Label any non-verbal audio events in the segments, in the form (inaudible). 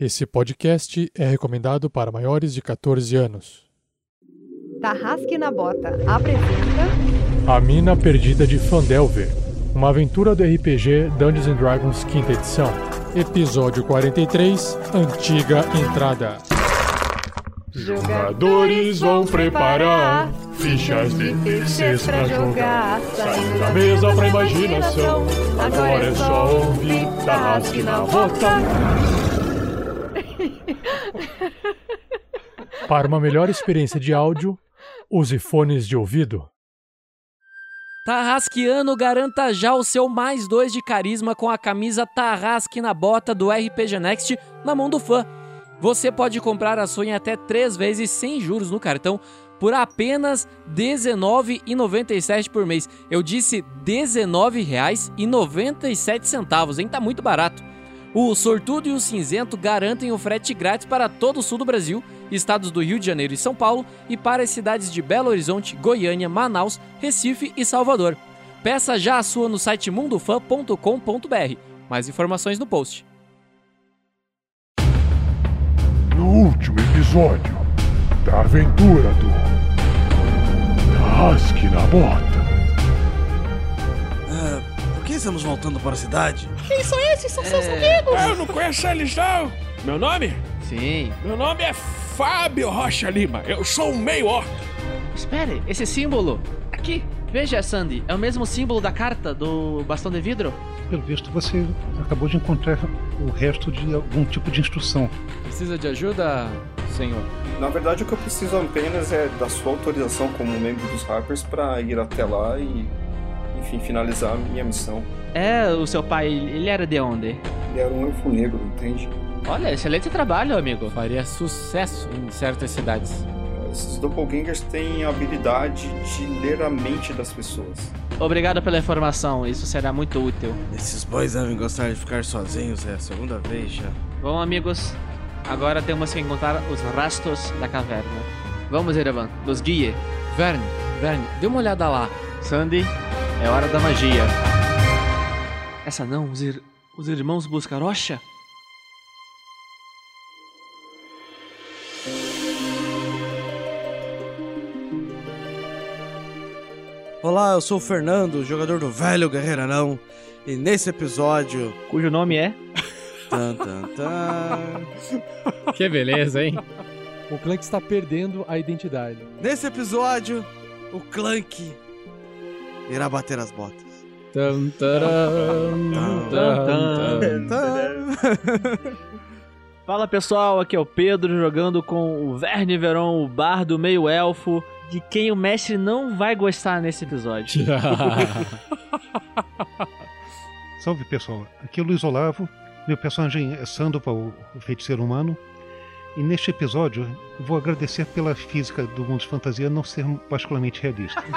Esse podcast é recomendado para maiores de 14 anos. Tarrasque na Bota apresenta A Mina Perdida de Fandelver, uma aventura do RPG Dungeons and Dragons quinta edição. Episódio 43, Antiga Entrada. Jogadores vão preparar fichas de terceiros pra jogar. Saindo da mesa pra imaginação. Agora é só ouvir Tarrasque na Bota. Para uma melhor experiência de áudio, use fones de ouvido. Tarrasqueano garanta já o seu mais dois de carisma com a camisa Tarrasque na bota do RPG Next na mão do fã. Você pode comprar a sua em até três vezes sem juros no cartão por apenas R$19,97 por mês. Eu disse R$19,97, hein? Tá muito barato. O Sortudo e o Cinzento garantem o frete grátis para todo o sul do Brasil, estados do Rio de Janeiro e São Paulo, e para as cidades de Belo Horizonte, Goiânia, Manaus, Recife e Salvador. Peça já a sua no site mundofan.com.br. Mais informações no post. No último episódio da aventura do Rasque na Bota. Estamos voltando para a cidade? Quem são esses? São seus amigos? Ah, eu não conheço eles não. Meu nome? Sim. Meu nome é Fábio Rocha Lima. Eu sou um meio orc. Espere, esse símbolo. Aqui. Veja, Sandy, é o mesmo símbolo da carta do bastão de vidro? Pelo visto, você acabou de encontrar o resto de algum tipo de instrução. Precisa de ajuda, senhor? Na verdade, o que eu preciso apenas é da sua autorização como membro dos Harpers para ir até lá e, enfim, finalizar a minha missão. É, o seu pai, ele era de onde? Ele era um elfo negro, entende? Olha, excelente trabalho, amigo. Faria sucesso em certas cidades. Esses doppelgangers têm a habilidade de ler a mente das pessoas. Obrigado pela informação, isso será muito útil. Esses boys devem gostar de ficar sozinhos, é a segunda vez já. Bom, amigos, agora temos que encontrar os rastros da caverna. Vamos, Erevan, nos guie. Verne, Verne, dê uma olhada lá. Sandy, é hora da magia. Essa não, os, ir- os irmãos Buscarocha? Olá, eu sou o Fernando, jogador do Velho Guerreiro Anão. E nesse episódio. Cujo nome é? Tan, tan, tan. Que beleza, hein? O Clank está perdendo a identidade. Nesse episódio, o Clank irá bater as botas. Tum, taram, tum, tum. (laughs) Fala pessoal, aqui é o Pedro jogando com o Verne Veron, o bardo meio elfo, de quem o mestre não vai gostar nesse episódio. (laughs) (laughs) Salve pessoal, aqui é o Luiz Olavo. Meu personagem é Sandoval, o feiticeiro humano. E neste episódio eu vou agradecer pela física do mundo de fantasia não ser particularmente realista. (laughs)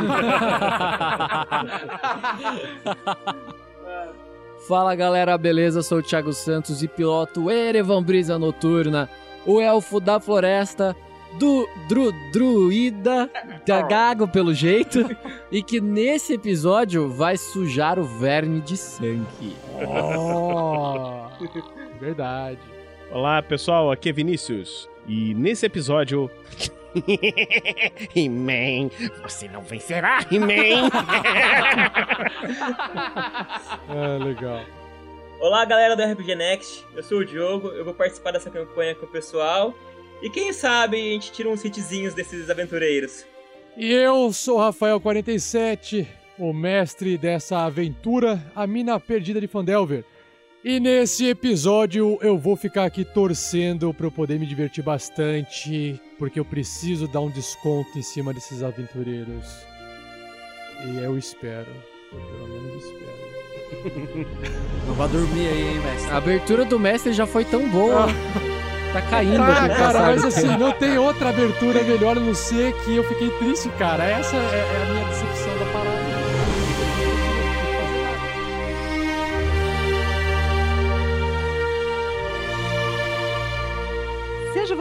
Fala galera, beleza? Sou o Thiago Santos e piloto Erevan Brisa Noturna, o elfo da floresta, do dru, druida, da gago pelo jeito, e que nesse episódio vai sujar o verme de sangue. Oh, (laughs) verdade. Olá, pessoal. Aqui é Vinícius. E nesse episódio... (laughs) He-Man, você não vencerá, He-Man. (laughs) Ah, legal. Olá, galera do RPG Next. Eu sou o Diogo, eu vou participar dessa campanha com o pessoal. E quem sabe a gente tira uns hitzinhos desses aventureiros. E eu sou o Rafael47, o mestre dessa aventura, a mina perdida de Fandelver. E nesse episódio eu vou ficar aqui torcendo para eu poder me divertir bastante, porque eu preciso dar um desconto em cima desses aventureiros. E eu espero. Eu pelo menos espero. (laughs) Não vá dormir aí, hein, mestre. A abertura do mestre já foi tão boa. Tá caindo Ah, o cara, passado. mas assim, não tem outra abertura melhor a não ser que eu fiquei triste, cara. Essa é, é a minha decepção da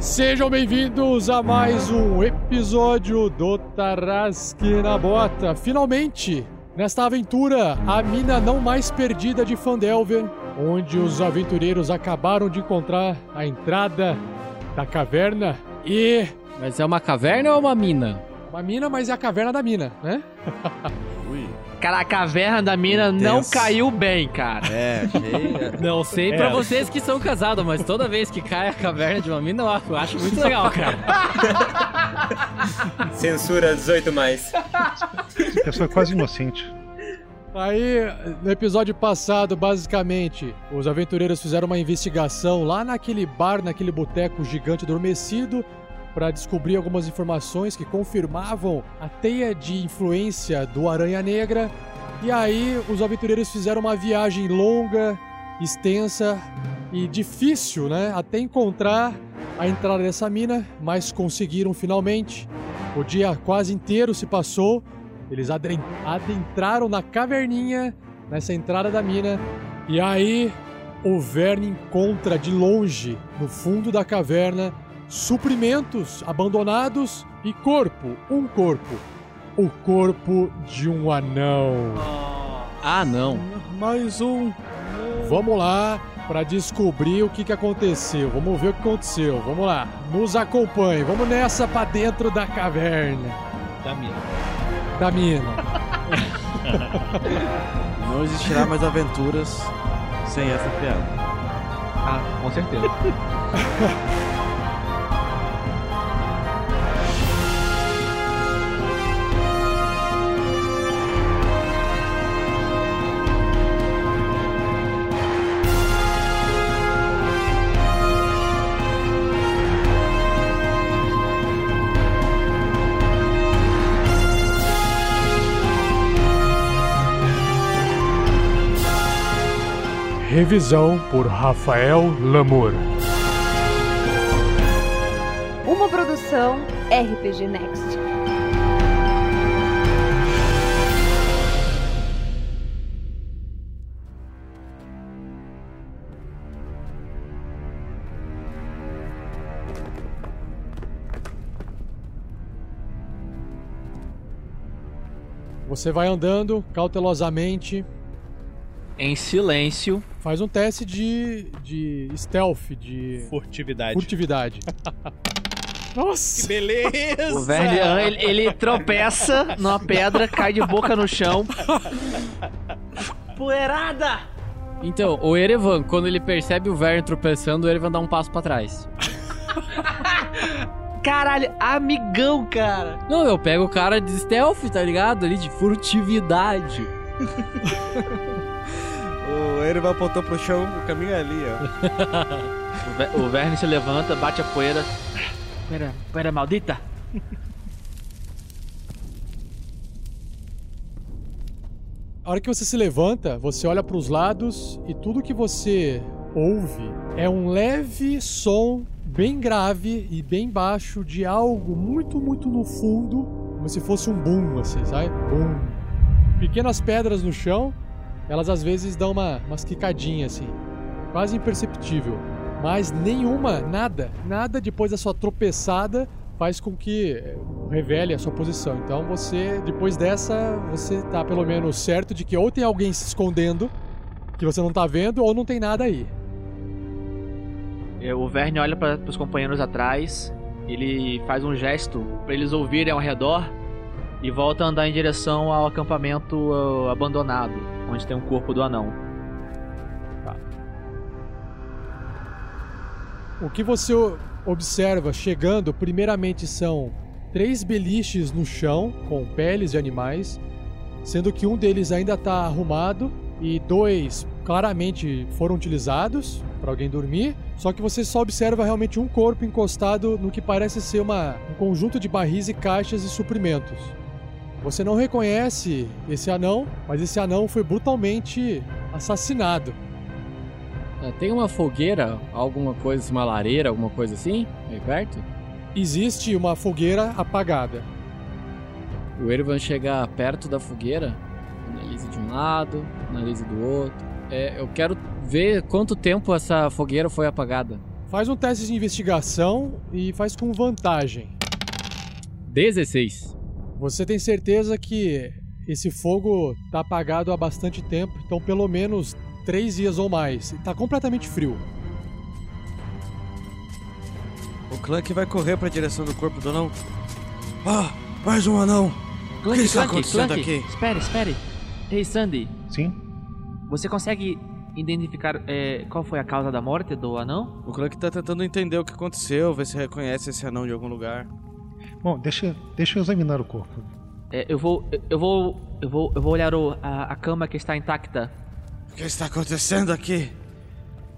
Sejam bem-vindos a mais um episódio do Tarrasque na Bota. Finalmente, nesta aventura, a mina não mais perdida de Fandelver, onde os aventureiros acabaram de encontrar a entrada da caverna e. Mas é uma caverna ou uma mina? Uma mina, mas é a caverna da mina, né? (laughs) Cara, a caverna da mina não Deus. caiu bem, cara. É, achei. (laughs) Não sei pra vocês que são casados, mas toda vez que cai a caverna de uma mina, eu acho muito legal, cara. (laughs) Censura 18 mais. A pessoa é quase inocente. Aí, no episódio passado, basicamente, os aventureiros fizeram uma investigação lá naquele bar, naquele boteco gigante adormecido, para descobrir algumas informações que confirmavam a teia de influência do Aranha Negra. E aí, os aventureiros fizeram uma viagem longa, extensa e difícil, né? Até encontrar a entrada dessa mina, mas conseguiram finalmente. O dia quase inteiro se passou. Eles adentraram na caverninha, nessa entrada da mina. E aí, o Verne encontra de longe, no fundo da caverna, suprimentos abandonados e corpo, um corpo. O corpo de um anão. Ah, não. Mais um. Vamos lá para descobrir o que, que aconteceu. Vamos ver o que aconteceu. Vamos lá. Nos acompanhe. Vamos nessa para dentro da caverna. Da mina. Da mina. (laughs) Não existirá mais aventuras sem essa piada. Ah, com certeza. (laughs) Revisão por Rafael Lamour. Uma produção RPG Next. Você vai andando cautelosamente. Em silêncio. Faz um teste de, de stealth, de Furtividade. furtividade. (laughs) Nossa! Beleza! O Verne, ele, ele tropeça numa pedra, cai de boca no chão. Poeirada! Então, o Erevan, quando ele percebe o Verne tropeçando, o Erevan dá um passo pra trás. (laughs) Caralho, amigão, cara. Não, eu pego o cara de stealth, tá ligado? Ali, de furtividade. (laughs) O ele vai apontar pro chão, o caminho é ali, ó. (laughs) O, o Verne se levanta, bate a poeira. Poeira, poeira maldita. A hora que você se levanta, você olha para os lados e tudo que você ouve é um leve som bem grave e bem baixo de algo muito, muito no fundo, como se fosse um boom, assim, sabe? Boom. Pequenas pedras no chão, elas às vezes dão uma, umas quicadinhas assim, quase imperceptível. Mas nenhuma, nada, nada depois da sua tropeçada faz com que eh, revele a sua posição. Então você, depois dessa, você tá pelo menos certo de que ou tem alguém se escondendo que você não tá vendo ou não tem nada aí. É, O Verne olha para os companheiros atrás, ele faz um gesto para eles ouvirem ao redor e volta a andar em direção ao acampamento ah, abandonado, onde tem o corpo do anão. O que você observa chegando, primeiramente, são três beliches no chão com peles de animais, sendo que um deles ainda está arrumado e dois claramente foram utilizados para alguém dormir. Só que você só observa realmente um corpo encostado no que parece ser uma, um conjunto de barris e caixas e suprimentos. Você não reconhece esse anão, mas esse anão foi brutalmente assassinado. Ah, Tem uma fogueira, alguma coisa, uma lareira, alguma coisa assim, aí perto? Existe uma fogueira apagada. O Erevan chega perto da fogueira, analisa de um lado, analisa do outro. É, eu quero ver quanto tempo essa fogueira foi apagada. Faz um teste de investigação e faz com vantagem. 16. Você tem certeza que esse fogo tá apagado há bastante tempo, então pelo menos três dias ou mais. Tá completamente frio. O Clank vai correr pra direção do corpo do anão. Ah, mais um anão! o que Clank, está Clank, acontecendo Clank, aqui? espere, espere. Ei, Sandy, Sim? você consegue identificar é, qual foi a causa da morte do anão? O Clank tá tentando entender o que aconteceu, ver se reconhece esse anão de algum lugar. Bom, deixa, deixa eu examinar o corpo. É, eu vou, eu vou, eu vou, eu vou olhar o- a, a cama que está intacta. O que está acontecendo aqui?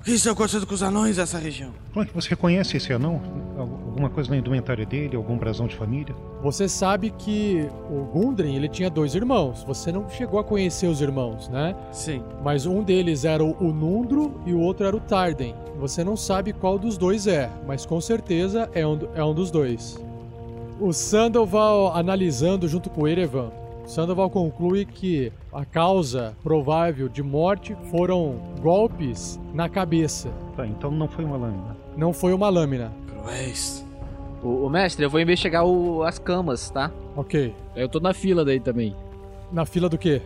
O que está acontecendo com os anões dessa região? Você reconhece esse anão? Al- Alguma coisa na indumentária dele? Algum brasão de família? Você sabe que o Gundren, ele tinha dois irmãos. Você não chegou a conhecer os irmãos, né? Sim. Mas um deles era o Nundro e o outro era o Tarden. Você não sabe qual dos dois é, mas com certeza é um, é um dos dois. O Sandoval, analisando junto com o Erevan, Sandoval conclui que a causa provável de morte foram golpes na cabeça. Tá, então não foi uma lâmina. Não foi uma lâmina. Cruéis. O, o mestre, eu vou investigar o- as camas, tá? Ok. Eu tô na fila daí também. Na fila do quê?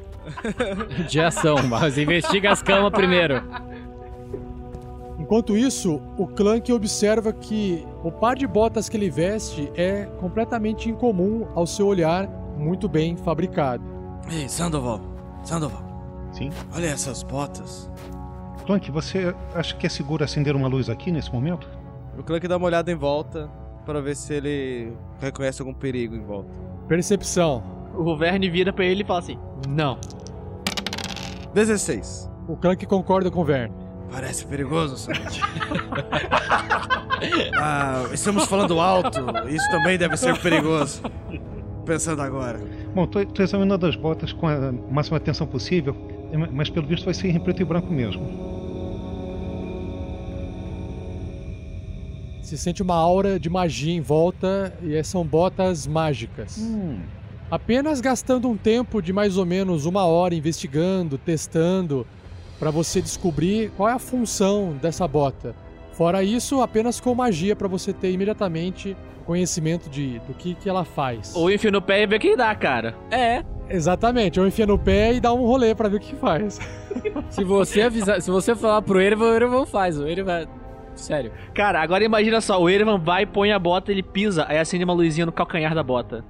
(laughs) De ação, mas investiga as camas primeiro. (laughs) Enquanto isso, o Clank observa que o par de botas que ele veste é completamente incomum ao seu olhar, muito bem fabricado. Ei, Sandoval. Sandoval. Sim? Olha essas botas. Clank, você acha que é seguro acender uma luz aqui nesse momento? O Clank dá uma olhada em volta para ver se ele reconhece algum perigo em volta. Percepção. O Verne vira pra ele e fala assim: Não. 16. O Clank concorda com o Verne. Parece perigoso, Sandy. (laughs) ah, estamos falando alto. Isso também deve ser perigoso. Pensando agora. Bom, tô examinando as botas com a máxima atenção possível, mas pelo visto vai ser em preto e branco mesmo. Se sente uma aura de magia em volta e são botas mágicas. Apenas gastando um tempo de mais ou menos uma hora investigando, testando, para você descobrir qual é a função dessa bota. Fora isso, apenas com magia para você ter imediatamente conhecimento de do que, que ela faz. Ou enfia no pé e vê o que dá, cara. É. Exatamente, ou enfia no pé e dá um rolê para ver o que faz. (laughs) Se você avisar, se você falar pro Erevan, o Erevan faz. O Erevan. Sério. Cara, agora imagina só: o Erevan vai, põe a bota, ele pisa, aí acende uma luzinha no calcanhar da bota.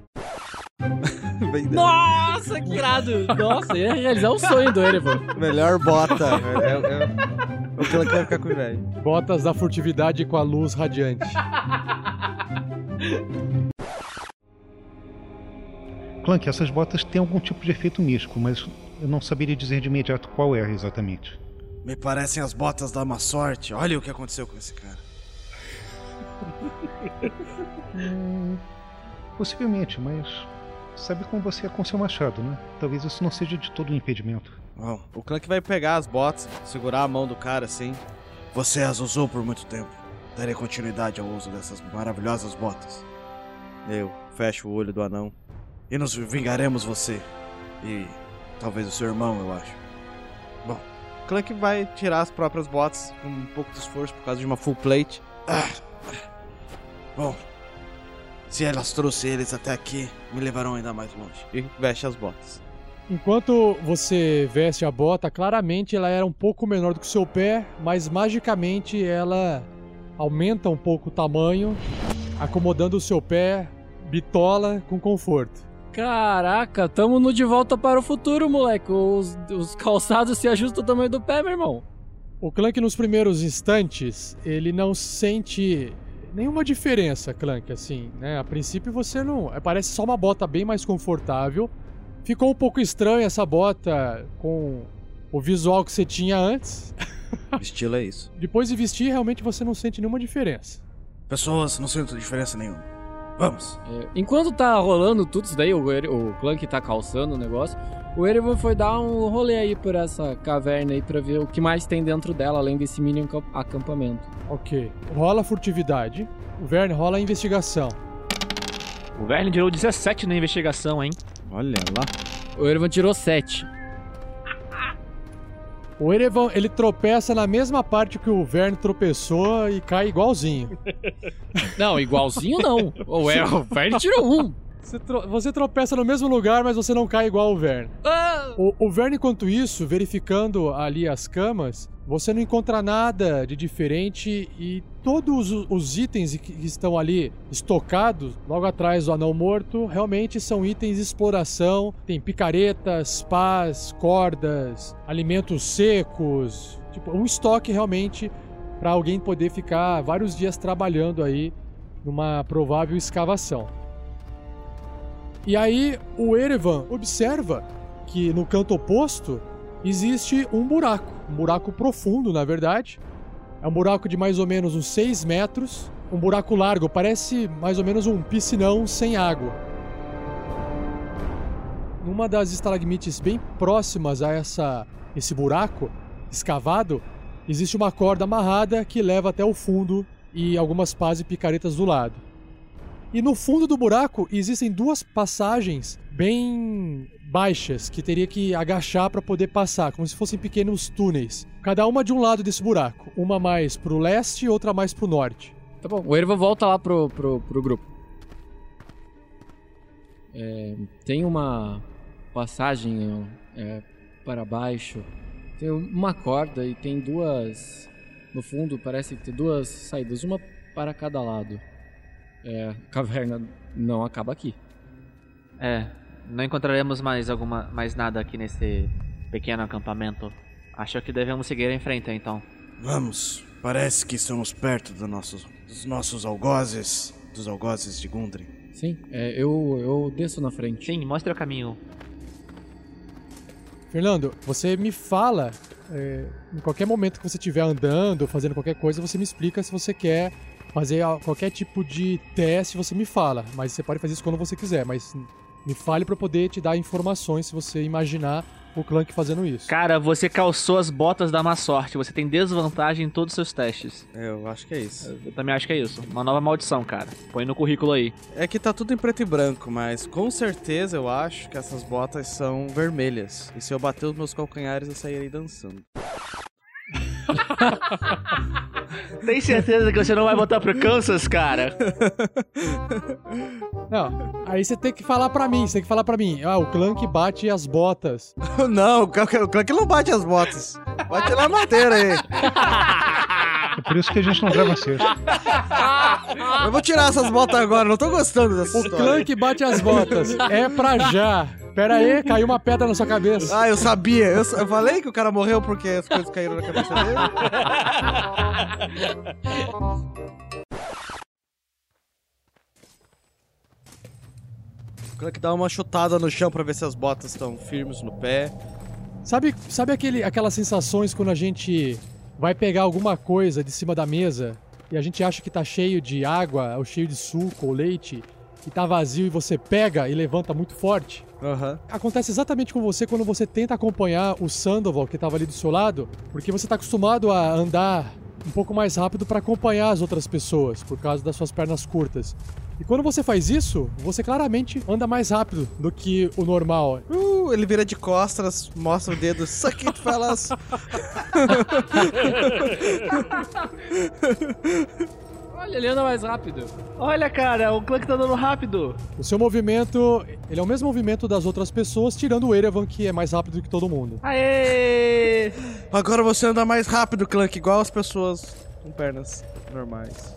(laughs) Nossa, que irado! Nossa, ia realizar o sonho do Erevan. Melhor bota. É, é, é... O Clank vai ficar com inveja. Botas da furtividade com a luz radiante. Clank, essas botas têm algum tipo de efeito místico, mas eu não saberia dizer de imediato qual é exatamente. Me parecem as botas da má sorte. Olha o que aconteceu com esse cara. (laughs) Possivelmente, mas sabe como você é com seu machado, né? Talvez isso não seja de todo um impedimento. Bom, o Clank vai pegar as botas, segurar a mão do cara assim. Você as usou por muito tempo. Darei continuidade ao uso dessas maravilhosas botas. Eu fecho o olho do anão. E nos vingaremos você. E talvez o seu irmão, eu acho. Bom, Clank vai tirar as próprias botas com um pouco de esforço por causa de uma full plate. Ah. Bom, se elas trouxeram eles até aqui, me levarão ainda mais longe. E veste as botas. Enquanto você veste a bota, claramente ela era um pouco menor do que o seu pé, mas magicamente ela aumenta um pouco o tamanho, acomodando o seu pé bitola com conforto. Caraca, tamo no de volta para o futuro, moleque. Os, os calçados se ajustam ao tamanho do pé, meu irmão. O Clank nos primeiros instantes, ele não sente nenhuma diferença, Clank, assim, né? A princípio você não, parece só uma bota bem mais confortável. Ficou um pouco estranho essa bota com o visual que você tinha antes. (laughs) Estilo é isso. Depois de vestir, realmente você não sente nenhuma diferença. Pessoas, não sinto diferença nenhuma. Vamos. É, enquanto tá rolando tudo isso daí, o, o Clank tá calçando o negócio, o Erevan foi dar um rolê aí por essa caverna aí pra ver o que mais tem dentro dela, além desse mini acamp- acampamento. Ok. Rola furtividade. O Verne rola a investigação. O Verne tirou 17 na investigação, hein? Olha lá. O Erevan tirou 7. O Erevan, ele tropeça na mesma parte que o Verne tropeçou e cai igualzinho. Não, igualzinho não. Ou é, o Verne tirou um. Você, tro- você tropeça no mesmo lugar, mas você não cai igual o Verne. Ah! O, o Verne, enquanto isso, verificando ali as camas, você não encontra nada de diferente e todos os, os itens que que estão ali estocados, logo atrás do anão morto, realmente são itens de exploração. Tem picaretas, pás, cordas, alimentos secos. Tipo, um estoque realmente para alguém poder ficar vários dias trabalhando aí numa provável escavação. E aí o Erevan observa que no canto oposto existe um buraco, um buraco profundo, na verdade. É um buraco de mais ou menos uns 6 metros, um buraco largo, parece mais ou menos um piscinão sem água. Numa das estalagmites bem próximas a essa esse buraco escavado, existe uma corda amarrada que leva até o fundo e algumas pás e picaretas do lado. E no fundo do buraco existem duas passagens bem baixas que teria que agachar para poder passar, como se fossem pequenos túneis. Cada uma de um lado desse buraco, uma mais pro leste e outra mais pro norte. Tá bom, o Erva volta lá pro, pro, pro grupo. É, tem uma passagem é, para baixo, tem uma corda e tem duas. No fundo, parece que tem duas saídas, uma para cada lado. É, a caverna não acaba aqui. É, não encontraremos mais alguma mais nada aqui nesse pequeno acampamento. Acho que devemos seguir em frente então. Vamos, parece que estamos perto do nossos, dos nossos algozes, dos algozes de Gundren. Sim, é, eu, eu desço na frente. Sim, mostre o caminho. Fernando, você me fala é, em qualquer momento que você estiver andando, fazendo qualquer coisa, você me explica se você quer fazer qualquer tipo de teste, você me fala. Mas você pode fazer isso quando você quiser, mas me fale para poder te dar informações se você imaginar o Clank fazendo isso. Cara, você calçou as botas da má sorte. Você tem desvantagem em todos os seus testes. Eu acho que é isso. Eu também acho que é isso. Uma nova maldição, cara. Põe no currículo aí. É que tá tudo em preto e branco, mas com certeza eu acho que essas botas são vermelhas. E se eu bater os meus calcanhares, eu sairei dançando. (laughs) Tem certeza que você não vai botar pro Kansas, cara? Não, aí você tem que falar pra mim, você tem que falar pra mim. Ah, o Clank bate as botas. (laughs) não, o Clank o Clank não bate as botas. Bate na madeira aí. (laughs) É por isso que a gente não grava sexta. Eu vou tirar essas botas agora, não tô gostando dessa O história. Clank bate as botas. É pra já. Pera aí, caiu uma pedra na sua cabeça. Ah, eu sabia. Eu, eu falei que o cara morreu porque as coisas caíram na cabeça dele. O Clank dá uma chutada no chão pra ver se as botas estão firmes no pé. Sabe, sabe aquele, aquelas sensações quando a gente vai pegar alguma coisa de cima da mesa e a gente acha que tá cheio de água, ou cheio de suco ou leite, e tá vazio e você pega e levanta muito forte? Aham. Acontece exatamente com você quando você tenta acompanhar o Sandoval que tava ali do seu lado, porque você tá acostumado a andar um pouco mais rápido para acompanhar as outras pessoas, por causa das suas pernas curtas. E quando você faz isso, você claramente anda mais rápido do que o normal. Uh, ele vira de costas, mostra o dedo. Suck it, (laughs) fellas. Olha, ele anda mais rápido. Olha, cara, o Clank tá andando rápido. O seu movimento, ele é o mesmo movimento das outras pessoas, tirando o Erevan, que é mais rápido que todo mundo. Aê! Agora você anda mais rápido, Clank, igual as pessoas com pernas normais.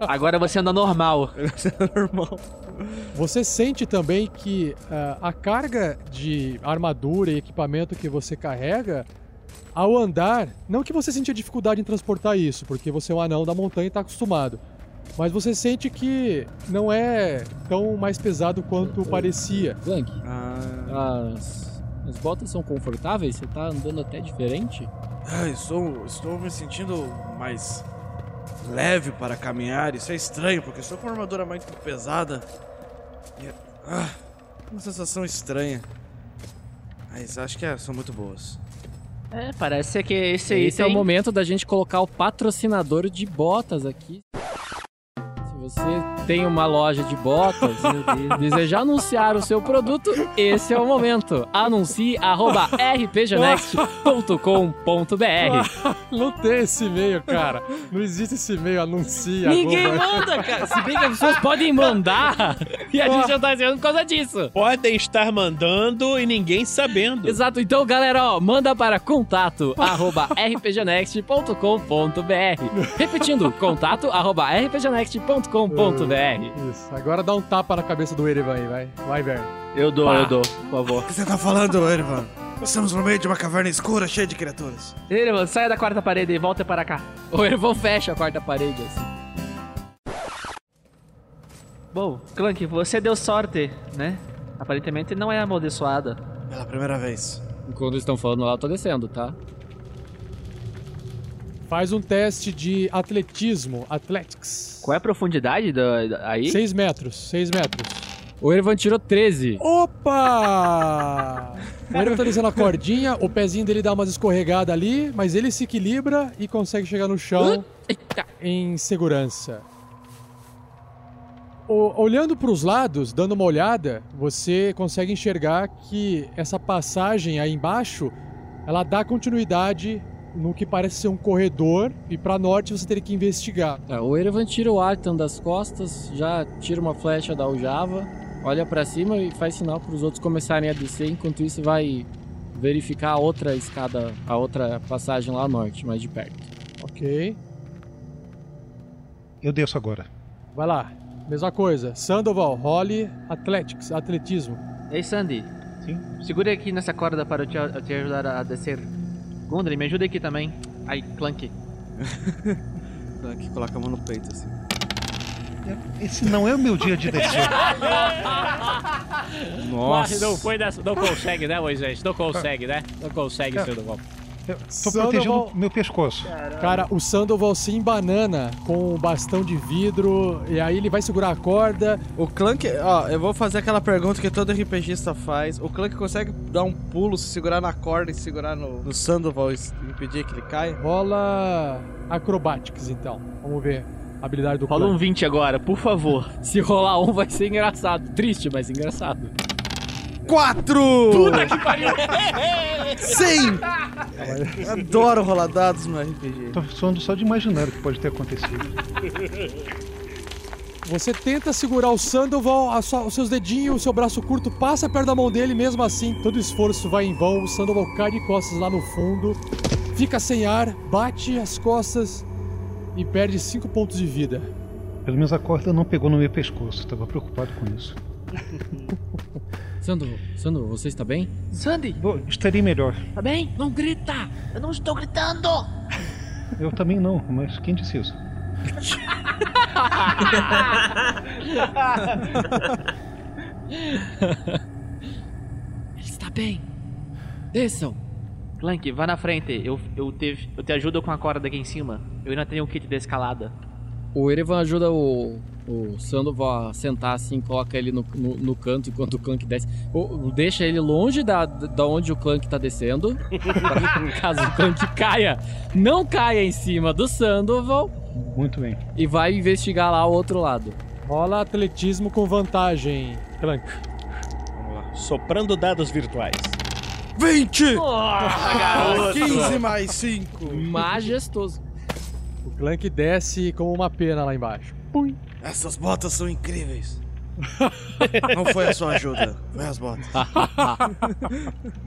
Agora você anda normal. Você anda normal. Você sente também que ah, a carga de armadura e equipamento que você carrega, ao andar, não que você sentia dificuldade em transportar isso, porque você é um anão da montanha e está acostumado. Mas você sente que não é tão mais pesado quanto parecia. Clank, Ah, as, as botas são confortáveis? Você tá andando até diferente? ah, estou, estou me sentindo mais leve para caminhar. Isso é estranho, porque estou com uma armadura muito pesada. E, ah, uma sensação estranha. Mas acho que é, são muito boas. É, parece que esse aí Esse é o tem- momento da gente colocar o patrocinador de botas aqui. Você tem uma loja de botas e (laughs) deseja anunciar o seu produto, esse é o momento. Anuncie arroba. (laughs) Não tem esse e-mail, cara. Não existe esse e-mail, anuncia. Ninguém arroba- manda, cara. Se bem que as pessoas podem mandar (laughs) e a gente não tá dizendo por causa disso. Podem estar mandando e ninguém sabendo. Exato, então galera, ó, manda para contato arroba rpgnext.com.br Repetindo, contato arroba rpgnext.com.br Isso. Agora dá um tapa na cabeça do Erevan aí, vai. Vai, Verne. Eu dou, Pá. eu dou, por favor. O que você tá falando, Ervan? Estamos no meio de uma caverna escura cheia de criaturas. Erevan, saia da quarta parede e volta para cá. O Ervão fecha a quarta parede assim. Bom, Clank, você deu sorte, né? Aparentemente não é amaldiçoada. Pela primeira vez. Quando estão falando lá, eu tô descendo, tá? Faz um teste de atletismo, athletics. Qual é a profundidade da, da- aí? 6 metros, 6 metros. O Ervan tirou 13. Opa! O Erevan tá descendo a cordinha, o pezinho dele dá umas escorregadas ali, mas ele se equilibra e consegue chegar no chão em segurança. O- olhando para os lados, dando uma olhada, você consegue enxergar que essa passagem aí embaixo, ela dá continuidade no que parece ser um corredor e para norte você teria que investigar. Tá, o Erevan tira o Artan das costas, já tira uma flecha da Aljava, olha pra cima e faz sinal pros outros começarem a descer, enquanto isso vai verificar a outra escada, a outra passagem lá ao norte, mais de perto. Ok. Eu desço agora. Vai lá. Mesma coisa. Sandoval, role Athletics, atletismo. Ei, Sandy. Sim. Segure aqui nessa corda para eu te, eu te ajudar a descer. Gundry, me ajuda aqui também. Ai, Clank. (laughs) Aqui, coloca a mão no peito assim. Esse não é o meu dia de descer. Mas não foi dessa, não consegue, né, Moisés? Não consegue, né? Não consegue, É. Sandoval. Eu tô Sandoval- protegendo meu pescoço. Cara, o Sandoval se embanana com um bastão de vidro e aí ele vai segurar a corda. O Clank, ó, eu vou fazer aquela pergunta que todo RPGista faz. O Clank consegue dar um pulo, se segurar na corda e segurar no, no Sandoval e impedir que ele caia? Rola Acrobatics, então. Vamos ver a habilidade do Rola um Clank. 20 agora, por favor. Se rolar um vai ser engraçado. Triste, mas engraçado. Quatro! Puta que pariu! (laughs) Sim! Adoro rolar dados no RPG. Tô suando só de imaginar o que pode ter acontecido. Você tenta segurar o Sandoval, a sua- os seus dedinhos, o seu braço curto passa perto da mão dele, mesmo assim, todo esforço vai em vão. O Sandoval cai de costas lá no fundo, fica sem ar, bate as costas e perde 5 pontos de vida. Pelo menos a corda não pegou no meu pescoço. Tava preocupado com isso. (laughs) Sandoval, Sandoval, você está bem? Sandy, Bom, estaria melhor. tá bem? Não grita! Eu não estou gritando! Eu também não, mas quem disse isso? (laughs) Ele está bem. Desçam. Clank, vá na frente. Eu, eu, te, eu te ajudo com a corda aqui em cima. Eu ainda tenho o kit da escalada. O Erevan ajuda o, o Sandoval sentar assim, coloca ele no, no, no canto enquanto o Clank desce. Deixa ele longe da, da onde o Clank tá descendo. pra- (laughs) caso o Clank caia, não caia em cima do Sandoval. Muito bem. E vai investigar lá o outro lado. Rola atletismo com vantagem, Clank. Vamos lá. Soprando dados virtuais. 20! Nossa, garoto! 15 mais 5. Majestoso. O Clank desce como uma pena lá embaixo. Pum. Essas botas são incríveis. (laughs) Não foi a sua ajuda, foi as botas.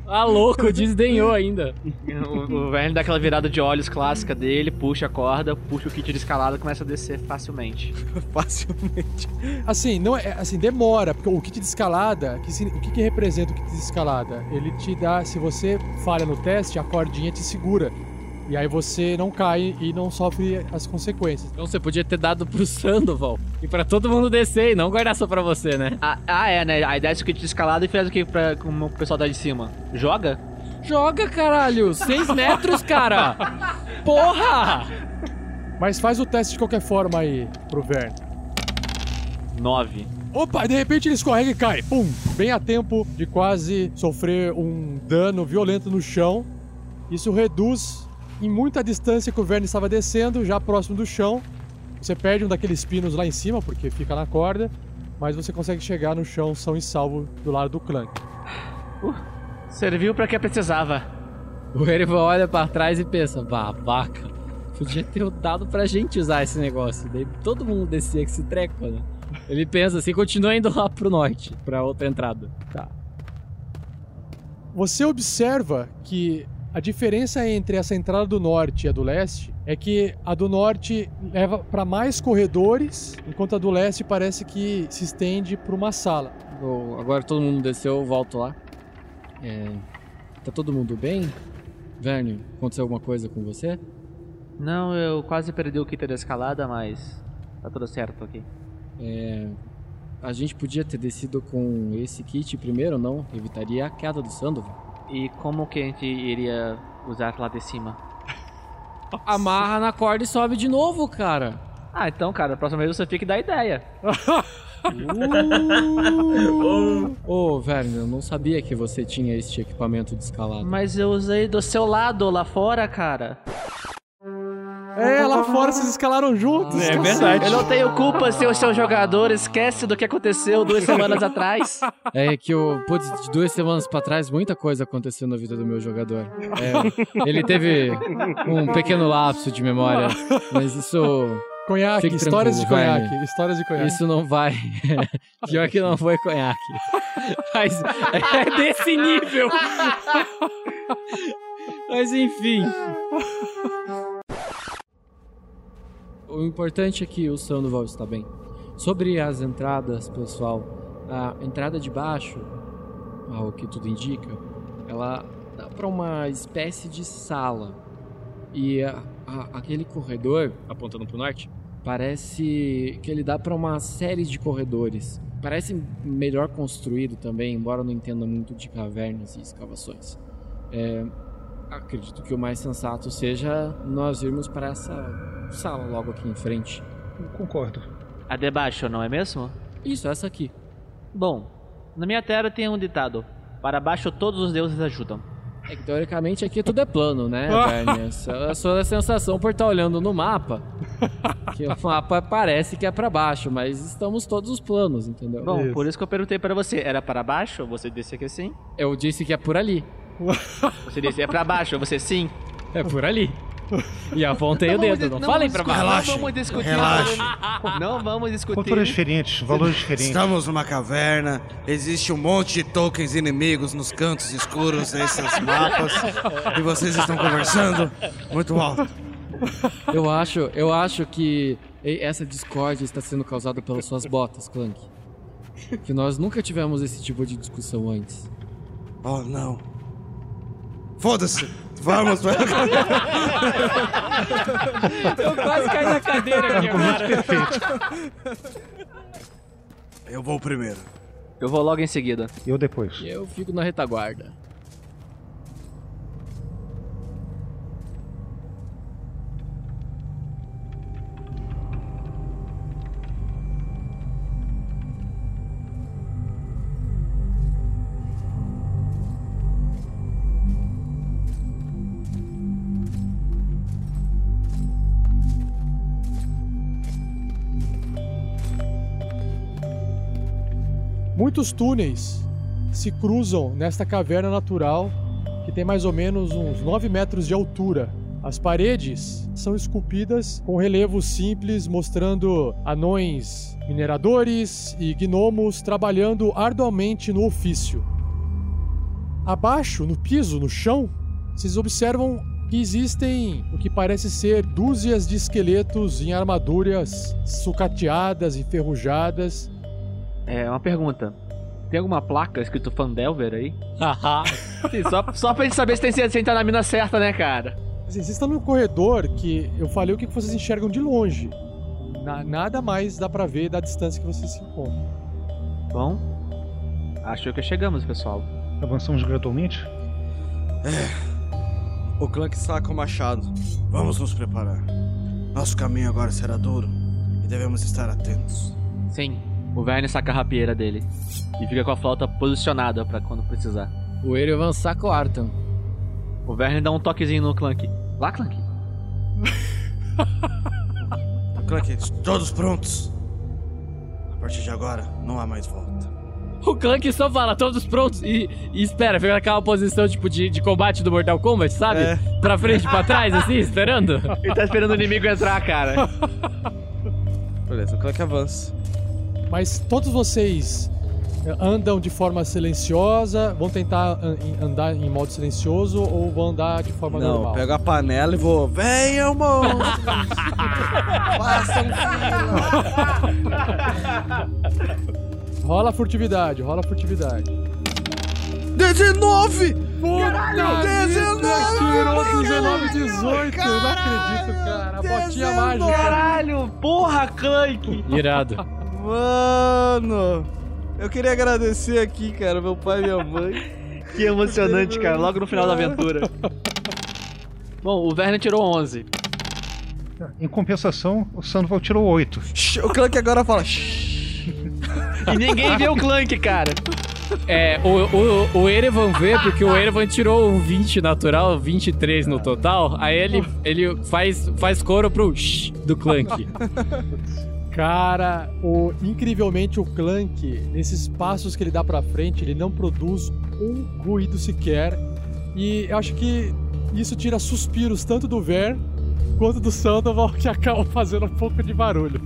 Ah, (laughs) louco, desdenhou ainda. O, o velho dá aquela virada de olhos clássica dele, puxa a corda, puxa o kit de escalada e começa a descer facilmente. (laughs) Facilmente. Assim, não é, assim, demora, porque o kit de escalada, que, o que, que representa o kit de escalada? Ele te dá, se você falha no teste, a cordinha te segura. E aí você não cai e não sofre as consequências. Então você podia ter dado pro Sandoval e pra todo mundo descer e não guardar só pra você, né? Ah, ah, é, né? Aí desce o kit de escalada e faz o que pra, com o pessoal da de cima? Joga? Joga, caralho! Seis metros, cara! Porra! Mas faz o teste de qualquer forma aí pro Vern. Nove. Opa, de repente ele escorrega e cai. Pum! Bem a tempo de quase sofrer um dano violento no chão. Isso reduz em muita distância que o Verne estava descendo, já próximo do chão. Você perde um daqueles pinos lá em cima, porque fica na corda, mas você consegue chegar no chão são e salvo do lado do Clank. Serviu pra que precisava. O Erivan olha pra trás e pensa, babaca, podia ter dado pra gente usar esse negócio. Daí todo mundo descia com esse treco, né? Ele pensa assim, continua indo lá pro norte, pra outra entrada. Tá. Você observa que a diferença entre essa entrada do norte e a do leste é que a do norte leva para mais corredores, enquanto a do leste parece que se estende para uma sala. Bom, agora todo mundo desceu, eu volto lá. É, tá todo mundo bem? Verne, aconteceu alguma coisa com você? Não, eu quase perdi o kit da escalada, mas tá tudo certo aqui. É, a gente podia ter descido com esse kit primeiro, não? Evitaria a queda do Sandoval. E como que a gente iria usar lá de cima? (laughs) Amarra na corda e sobe de novo, cara. Ah, então, cara, a próxima vez você fica e dá ideia. (laughs) Ô, oh, Verne, eu não sabia que você tinha este equipamento de escalada. Mas eu usei do seu lado lá fora, cara. É, lá fora vocês escalaram juntos. É verdade. Eu não tenho culpa se o seu jogador esquece do que aconteceu duas (laughs) semanas atrás. É que eu, putz, de duas semanas pra trás, muita coisa aconteceu na vida do meu jogador. É, ele teve um pequeno lapso de memória, mas isso. Conhaque, Fique histórias de conhaque, Verne. histórias de conhaque. Isso não vai. (laughs) Pior que não foi conhaque. Mas é desse nível. (laughs) Mas enfim. O importante é que o Sandoval está bem. Sobre as entradas, pessoal, a entrada de baixo, ao que tudo indica, ela dá para uma espécie de sala. E a- a- aquele corredor, apontando para o norte, parece que ele dá para uma série de corredores. Parece melhor construído também, embora eu não entenda muito de cavernas e escavações. É, acredito que o mais sensato seja nós irmos para essa sala logo aqui em frente. Eu concordo. A de baixo, não é mesmo? Isso, essa aqui. Bom, na minha terra tem um ditado: Para baixo todos os deuses ajudam. É que teoricamente aqui tudo é plano, né, (laughs) Bernie? Essa é a sua sensação por estar olhando no mapa. Que o mapa parece que é para baixo, mas estamos todos os planos, entendeu? Bom, por isso que eu perguntei para você: era para baixo? Você disse que sim. Eu disse que é por ali. Você disse é para baixo? Você sim. É por ali. E apontei o dedo, não, falem pra baixo. Relaxa, Não vamos discutir. relaxa. Não vamos discutir. Culturas diferentes, valores diferentes. Estamos numa caverna, existe um monte de tokens inimigos nos cantos escuros desses mapas, e vocês estão conversando muito alto. Eu acho, eu acho que essa discórdia está sendo causada pelas suas botas, Clank. Que nós nunca tivemos esse tipo de discussão antes. Oh, não. Foda-se! Vamos, velho. Eu quase caí na cadeira aqui agora. Eu vou primeiro. Eu vou logo em seguida. Eu depois. Eu fico na retaguarda. Muitos túneis se cruzam nesta caverna natural que tem mais ou menos uns 9 metros de altura. As paredes são esculpidas com relevos simples mostrando anões mineradores e gnomos trabalhando arduamente no ofício. Abaixo, no piso, no chão, vocês observam que existem o que parece ser dúzias de esqueletos em armaduras sucateadas, enferrujadas, É uma pergunta. Tem alguma placa escrito Fandelver aí? (laughs) Sim, só, só pra gente saber se tem se entrar na mina certa, né, cara? Assim, vocês estão num corredor que eu falei o que vocês enxergam de longe. Na- nada mais dá pra ver da distância que vocês se encontram. Bom, acho que chegamos, pessoal. Avançamos gradualmente? O Clank saca o machado. Vamos nos preparar. Nosso caminho agora será duro e devemos estar atentos. Sim, o Verne saca a rapieira dele. E fica com a flauta posicionada pra quando precisar. O Erevan saca o Arton. O Verne dá um toquezinho no Clank. Lá, Clank. (laughs) Clank, todos prontos. A partir de agora, não há mais volta. O Clank só fala, todos prontos, e, e espera, fica naquela posição tipo de, de combate do Mortal Kombat, sabe? É. Pra frente e pra trás, assim, esperando. (laughs) Ele tá esperando o inimigo entrar, cara. (laughs) Beleza, o Clank avança. Mas todos vocês eh, andam de forma silenciosa, vão tentar andar em modo silencioso ou vão andar de forma Não, normal? pego a panela e vou. Venham, monstros! Façam Rola furtividade, rola furtividade. 19! Caralho! 19! Tirou 19, 18! Eu não acredito, cara. A botinha mágica. Caralho, porra, Clank! Irado. Mano! Eu queria agradecer aqui, cara, meu pai e minha mãe. (laughs) Que emocionante, cara, logo no final da aventura. (laughs) Bom, o Werner tirou 11. Em compensação, o Sandoval tirou 8. O Clank agora fala. E ninguém vê o Clank, cara. É, o, o, o Erevan vê, porque o Erevan tirou um 20 natural, 23 no total, aí ele, ele faz, faz coro pro shh do Clank. (laughs) Cara, o, incrivelmente o Clank, nesses passos que ele dá pra frente, ele não produz um ruído sequer. E eu acho que isso tira suspiros tanto do Ver quanto do Sandoval, (laughs) que acaba fazendo um pouco de barulho. (laughs)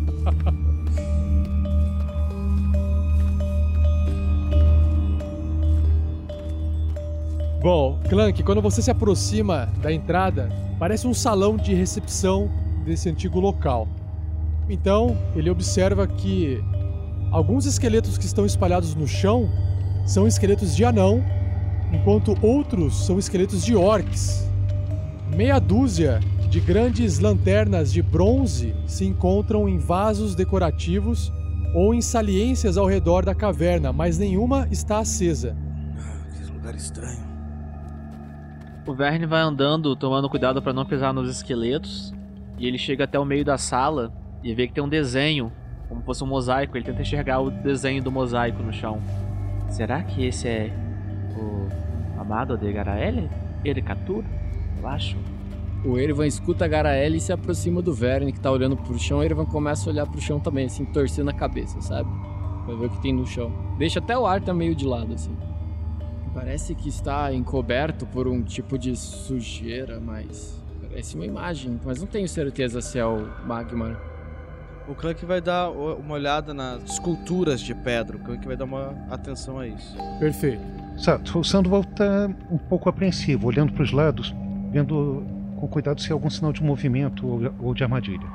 Bom, Clank, quando você se aproxima da entrada, parece um salão de recepção desse antigo local. Então, ele observa que alguns esqueletos que estão espalhados no chão são esqueletos de anão, enquanto outros são esqueletos de orcs. Meia dúzia de grandes lanternas de bronze se encontram em vasos decorativos ou em saliências ao redor da caverna, mas nenhuma está acesa. Que lugar estranho. O Verne vai andando, tomando cuidado pra não pisar nos esqueletos. E ele chega até o meio da sala e vê que tem um desenho, como fosse um mosaico. Ele tenta enxergar o desenho do mosaico no chão. Será que esse é o Amado de Garaele? Ericatura? Eu acho. O Erevan escuta a Garaele e se aproxima do Verne, que tá olhando pro chão. O Erevan começa a olhar pro chão também, assim, torcendo a cabeça, sabe? Pra ver o que tem no chão. Deixa até o ar tá meio de lado, assim. Parece que está encoberto por um tipo de sujeira, mas. Parece uma imagem, mas não tenho certeza se é o Magmar. O Clank vai dar uma olhada nas esculturas de pedra. O Clank vai dar uma atenção a isso. Perfeito. Exato. O Sandoval está um pouco apreensivo, olhando para os lados, vendo com cuidado se há algum sinal de movimento ou, ou de armadilha.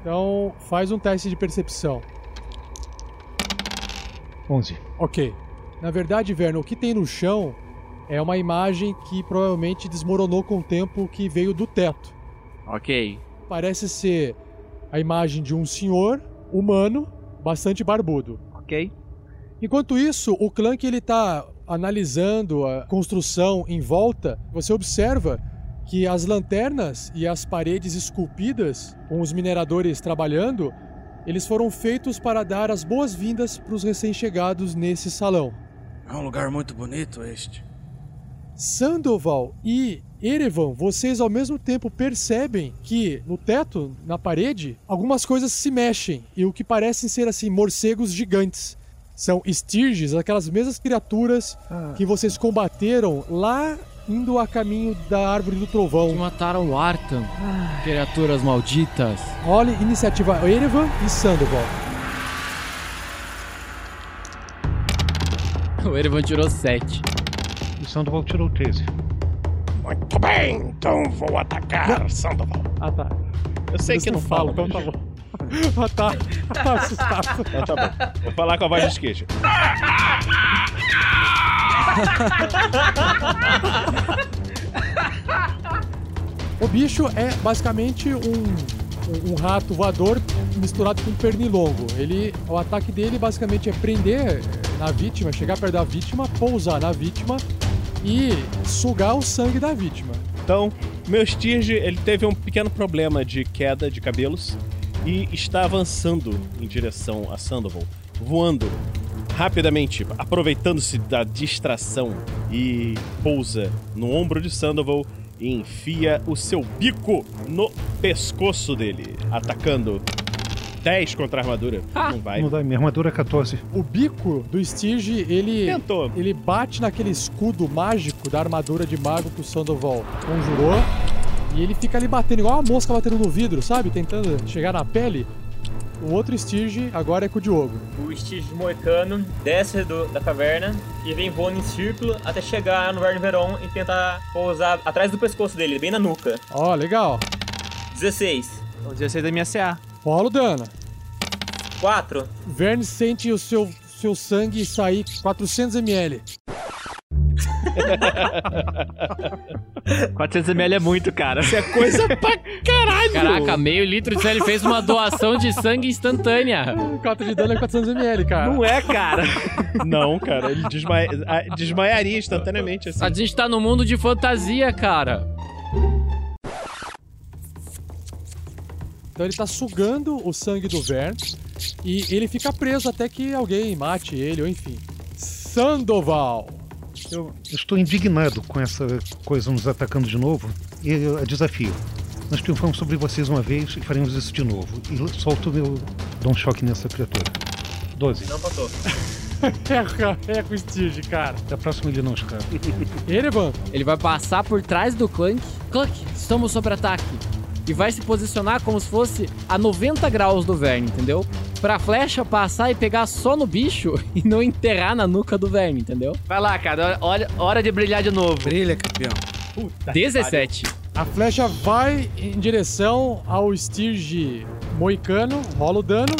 Então, faz um teste de percepção. 11. Ok. Na verdade, Verno, o que tem no chão é uma imagem que provavelmente desmoronou com o tempo que veio do teto. Ok. Parece ser a imagem de um senhor humano, bastante barbudo. Ok. Enquanto isso, o Clank ele tá analisando a construção em volta. Você observa que as lanternas e as paredes esculpidas, com os mineradores trabalhando, eles foram feitos para dar as boas-vindas para os recém-chegados nesse salão. É um lugar muito bonito este. Sandoval e Erevan, vocês ao mesmo tempo percebem que no teto, na parede, algumas coisas se mexem e o que parecem ser assim morcegos gigantes. São Stirges, aquelas mesmas criaturas que vocês combateram lá indo a caminho da árvore do trovão. Que mataram o Arthur. Criaturas malditas. Olha, iniciativa Erevan e Sandoval. O Erevan tirou 7. O Sandoval tirou 13. Muito bem, então vou atacar, Sandoval. Ah, tá. Eu sei Eles que não fala, então tá bom. (laughs) ah, tá. Tá assustado. (laughs) Então tá bom. Vou falar com a voz de esqueixa. O bicho é basicamente um, um- um rato voador misturado com um pernilongo. Ele, o ataque dele basicamente é prender na vítima, chegar perto da vítima, pousar na vítima e sugar o sangue da vítima. Então, meu Stirge, ele teve um pequeno problema de queda de cabelos e está avançando em direção a Sandoval, voando rapidamente, aproveitando-se da distração e pousa no ombro de Sandoval e enfia o seu bico no pescoço dele, atacando 10 contra a armadura. Não vai. Não dá, minha armadura é 14. O bico do Stige, ele. Tentou. Ele bate naquele escudo mágico da armadura de mago que o Sandoval conjurou. E ele fica ali batendo, igual uma mosca batendo no vidro, sabe? Tentando chegar na pele. O outro Stige agora é com o Diogo. O Stige moicano desce do- da caverna e vem voando em círculo até chegar no Verne Veron e tentar pousar atrás do pescoço dele, bem na nuca. Ó, legal. 16. O 16 da minha CA. Rola o dano. 4. Verne sente o seu, seu sangue sair 400ml. 400ml (laughs) é muito, cara. Isso é coisa pra caralho! Caraca, meio litro de sangue. Ele fez uma doação de sangue instantânea. (laughs) 4 de dano é 400ml, cara. Não é, cara. (laughs) Não, cara, ele desmaia- desmaiaria instantaneamente assim. A gente tá no mundo de fantasia, cara. Então ele tá sugando o sangue do Vern e ele fica preso até que alguém mate ele, ou enfim. Sandoval! Eu estou indignado com essa coisa nos atacando de novo e eu desafio. Nós triunfamos sobre vocês uma vez e faremos isso de novo. E solto o meu. dou um choque nessa criatura. 12. Não passou. É, é com o Stige, cara. Da próxima ele não escapa. Erevan, Ele vai passar por trás do Clank. Clank, estamos sob ataque. E vai se posicionar como se fosse a 90 graus do Verne, entendeu? Pra flecha passar e pegar só no bicho (laughs) e não enterrar na nuca do Verne, entendeu? Vai lá, cara. Olha, hora de brilhar de novo. Brilha, campeão. 17. a flecha vai em direção ao Stige moicano, rola o dano.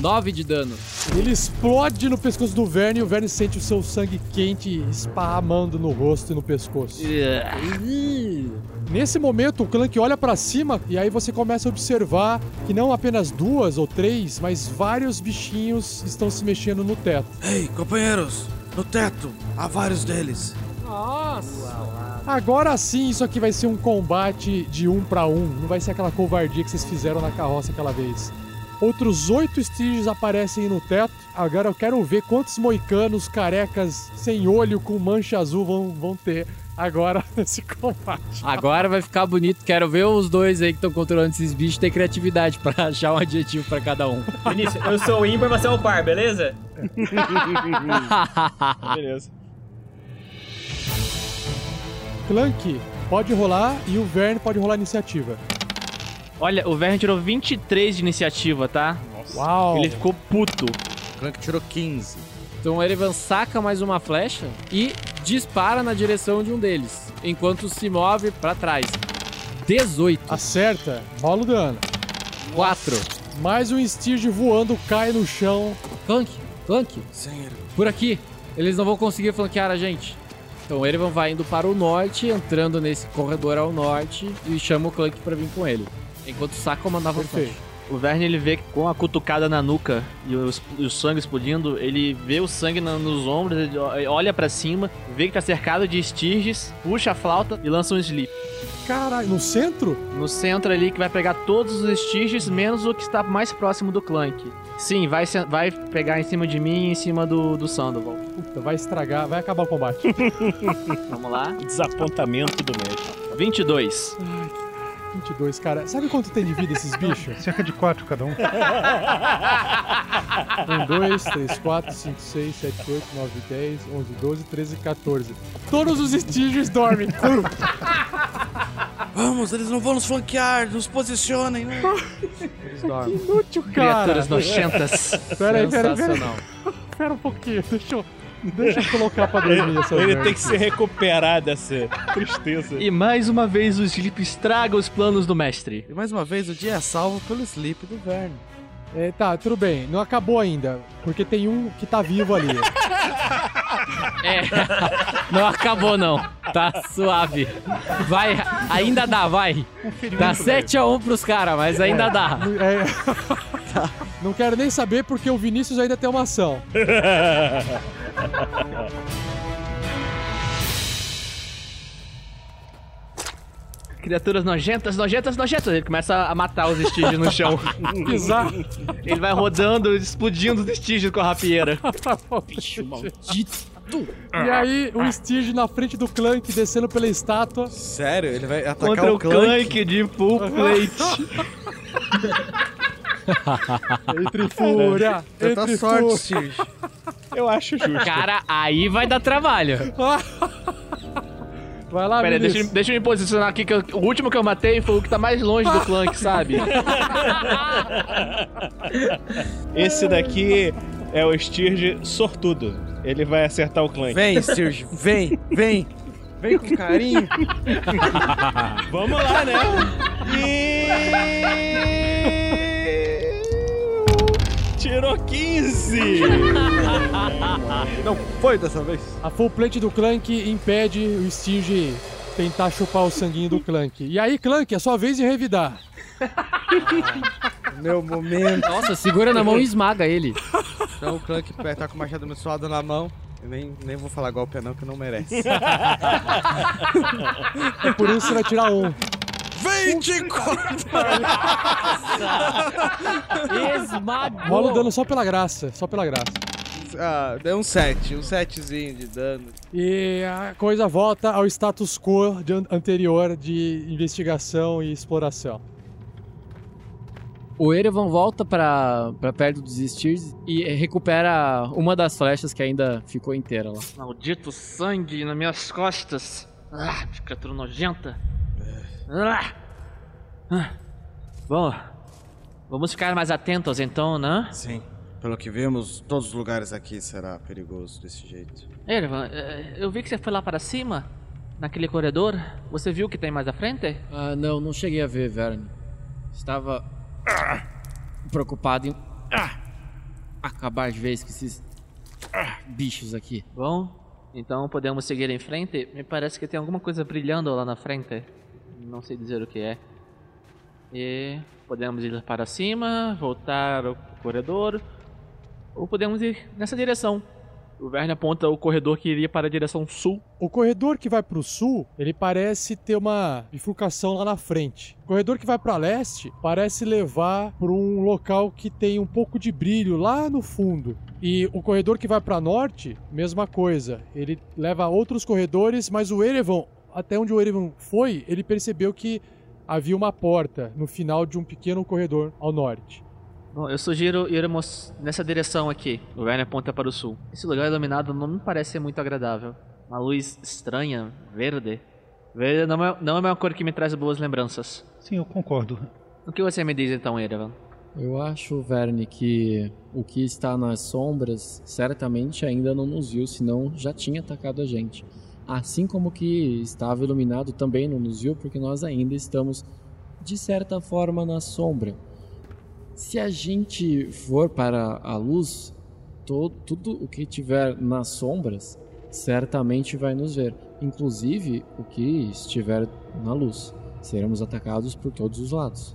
9 de dano. Ele explode no pescoço do Verne e o Verne sente o seu sangue quente esparramando no rosto e no pescoço. Nesse momento, o Clank olha pra cima e aí você começa a observar que não apenas duas ou três, mas vários bichinhos estão se mexendo no teto. Ei, companheiros, no teto, há vários deles. Agora sim, isso aqui vai ser um combate de um pra um. Não vai ser aquela covardia que vocês fizeram na carroça aquela vez. Outros oito Styges aparecem no teto. Agora eu quero ver quantos moicanos carecas sem olho com mancha azul vão, vão ter agora (laughs) nesse combate. Agora vai ficar bonito. Quero ver os dois aí que estão controlando esses bichos ter criatividade pra (laughs) achar um adjetivo pra cada um. Vinícius, eu sou o ímpar, você é o par, beleza? (laughs) Beleza. Clank pode rolar e o Verne pode rolar iniciativa. Olha, o Verne tirou 23 de iniciativa, tá? Uau! Ele ficou puto. O Clank tirou 15. Então o Erevan saca mais uma flecha e dispara na direção de um deles, enquanto se move pra trás. 18. Acerta, rola o dano. 4. Mais um Stige voando cai no chão. Clank, Clank, Sério. por aqui. Eles não vão conseguir flanquear a gente. Então o Erevan vai indo para o norte, entrando nesse corredor ao norte e chama o Clank pra vir com ele. Enquanto saca mandava Perfeito. O Verne ele vê com a cutucada na nuca e o, o sangue explodindo, ele vê o sangue na- nos ombros, ele olha pra cima, vê que tá cercado de estirges, puxa a flauta e lança um sleep. Caralho, no centro? No centro ali que vai pegar todos os estirges, menos o que está mais próximo do Clank. Sim, vai, vai pegar em cima de mim e em cima do, do Sandoval. Puta, vai estragar, vai acabar o combate. (laughs) Vamos lá. Desapontamento do mestre. 22. 22, cara. Sabe quanto tem de vida esses bichos? Cerca de 4 cada um. 1, 2, 3, 4, 5, 6, 7, 8, 9, 10, 11, 12, 13, 14. Todos os estígios dormem. (laughs) Vamos, eles não vão nos flanquear, nos posicionem. né? Eles dormem. Inútil, cara. Criaturas nojentas. Pera aí, pera aí, pera aí. Sensacional. Pera um pouquinho. Deixa eu, deixa eu colocar pra dormir essa Ele merda tem que se recuperar dessa tristeza. E mais uma vez o sleep estraga os planos do mestre. E mais uma vez, o dia é salvo pelo sleep do Verne. É, tá, tudo bem. Não acabou ainda. Porque tem um que tá vivo ali. (laughs) É. Não acabou, não. Tá suave. Vai, ainda dá, vai. Dá 7x1 pros caras, mas ainda dá. É. (laughs) Não quero nem saber porque o Vinícius ainda tem uma ação. (laughs) (laughs) Criaturas nojentas, nojentas, nojentas. Ele começa a matar os estígios no chão. (laughs) Pisar. Ele vai rodando, explodindo os estígios com a rapieira. (laughs) Bicho maldito. E aí, o Stirge na frente do Clank, descendo pela estátua. Sério? Ele vai atacar Contra o o Clank? Clank de full plate. Entre fúria, Tenta entre sorte. Stirge. Eu acho justo. Cara, aí vai dar trabalho. (laughs) Vai lá, Pera deixa, eu- deixa eu me posicionar aqui, que eu- o último que eu matei foi o que tá mais longe do Clank, sabe? (laughs) Esse daqui é o Stirge sortudo. Ele vai acertar o Clank. Vem, Stirge, vem, vem. Vem com carinho. (laughs) Vamos lá, né? E... Tirou 15! Não foi dessa vez. A full plate do Clank impede o Stirge tentar chupar o sanguinho do Clank. E aí, Clank, é sua vez de revidar. (laughs) Meu momento. Nossa, segura na mão e esmaga ele. Então o Clank tá com o machado abençoado na mão. Eu nem, nem vou falar golpe não, que não merece. E (laughs) por isso você vai tirar um. 24! Esmagou. Rola o dano só pela graça, só pela graça. ah, deu um 7, um 7zinho de dano. E a coisa volta ao status quo de an- anterior de investigação e exploração. O Erevan volta pra, pra perto dos Steers e recupera uma das flechas que ainda ficou inteira lá. Maldito sangue nas minhas costas. Ah, criatura nojenta. Ah. Ah. Bom, vamos ficar mais atentos então, né? Sim. Pelo que vimos, todos os lugares aqui será perigoso desse jeito. Ervan, eh, eu vi que você foi lá para cima, naquele corredor. Você viu o que tem mais à frente? Ah, não, não cheguei a ver, Verne. Estava ah, preocupado em ah, acabar de vez com esses ah, bichos aqui. Bom, então podemos seguir em frente. Me parece que tem alguma coisa brilhando lá na frente. Não sei dizer o que é. E podemos ir para cima, voltar ao corredor, ou podemos ir nessa direção. O Verne aponta o corredor que iria para a direção sul. O corredor que vai pro sul, ele parece ter uma bifurcação lá na frente. O corredor que vai para leste parece levar para um local que tem um pouco de brilho lá no fundo. E o corredor que vai para norte, mesma coisa. Ele leva a outros corredores, mas o Erevan, até onde o Erevan foi, ele percebeu que havia uma porta no final de um pequeno corredor ao norte. Bom, eu sugiro irmos nessa direção aqui. O Verne aponta para o sul. Esse lugar iluminado não me parece ser muito agradável. Uma luz estranha, verde. Verde não é, não é uma cor que me traz boas lembranças. Sim, eu concordo. O que você me diz então, Erevan? Eu acho, Verne, que o que está nas sombras certamente ainda não nos viu, senão já tinha atacado a gente. Assim como que estava iluminado também não nos viu, porque nós ainda estamos, de certa forma, na sombra. Se a gente for para a luz, to- tudo o que tiver nas sombras certamente vai nos ver, inclusive o que estiver na luz. Seremos atacados por todos os lados.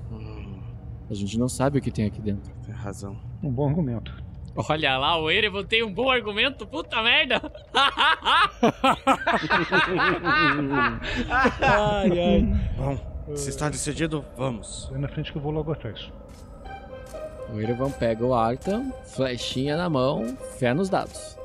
A gente não sabe o que tem aqui dentro. Tem razão. Um bom argumento. Olha lá, o Erevan tem um bom argumento, puta merda! Ai, ai. Bom, se está decidido, vamos. Vai na frente que eu vou logo atrás. O Erevan pega o Arkham, flechinha na mão, fé nos dados.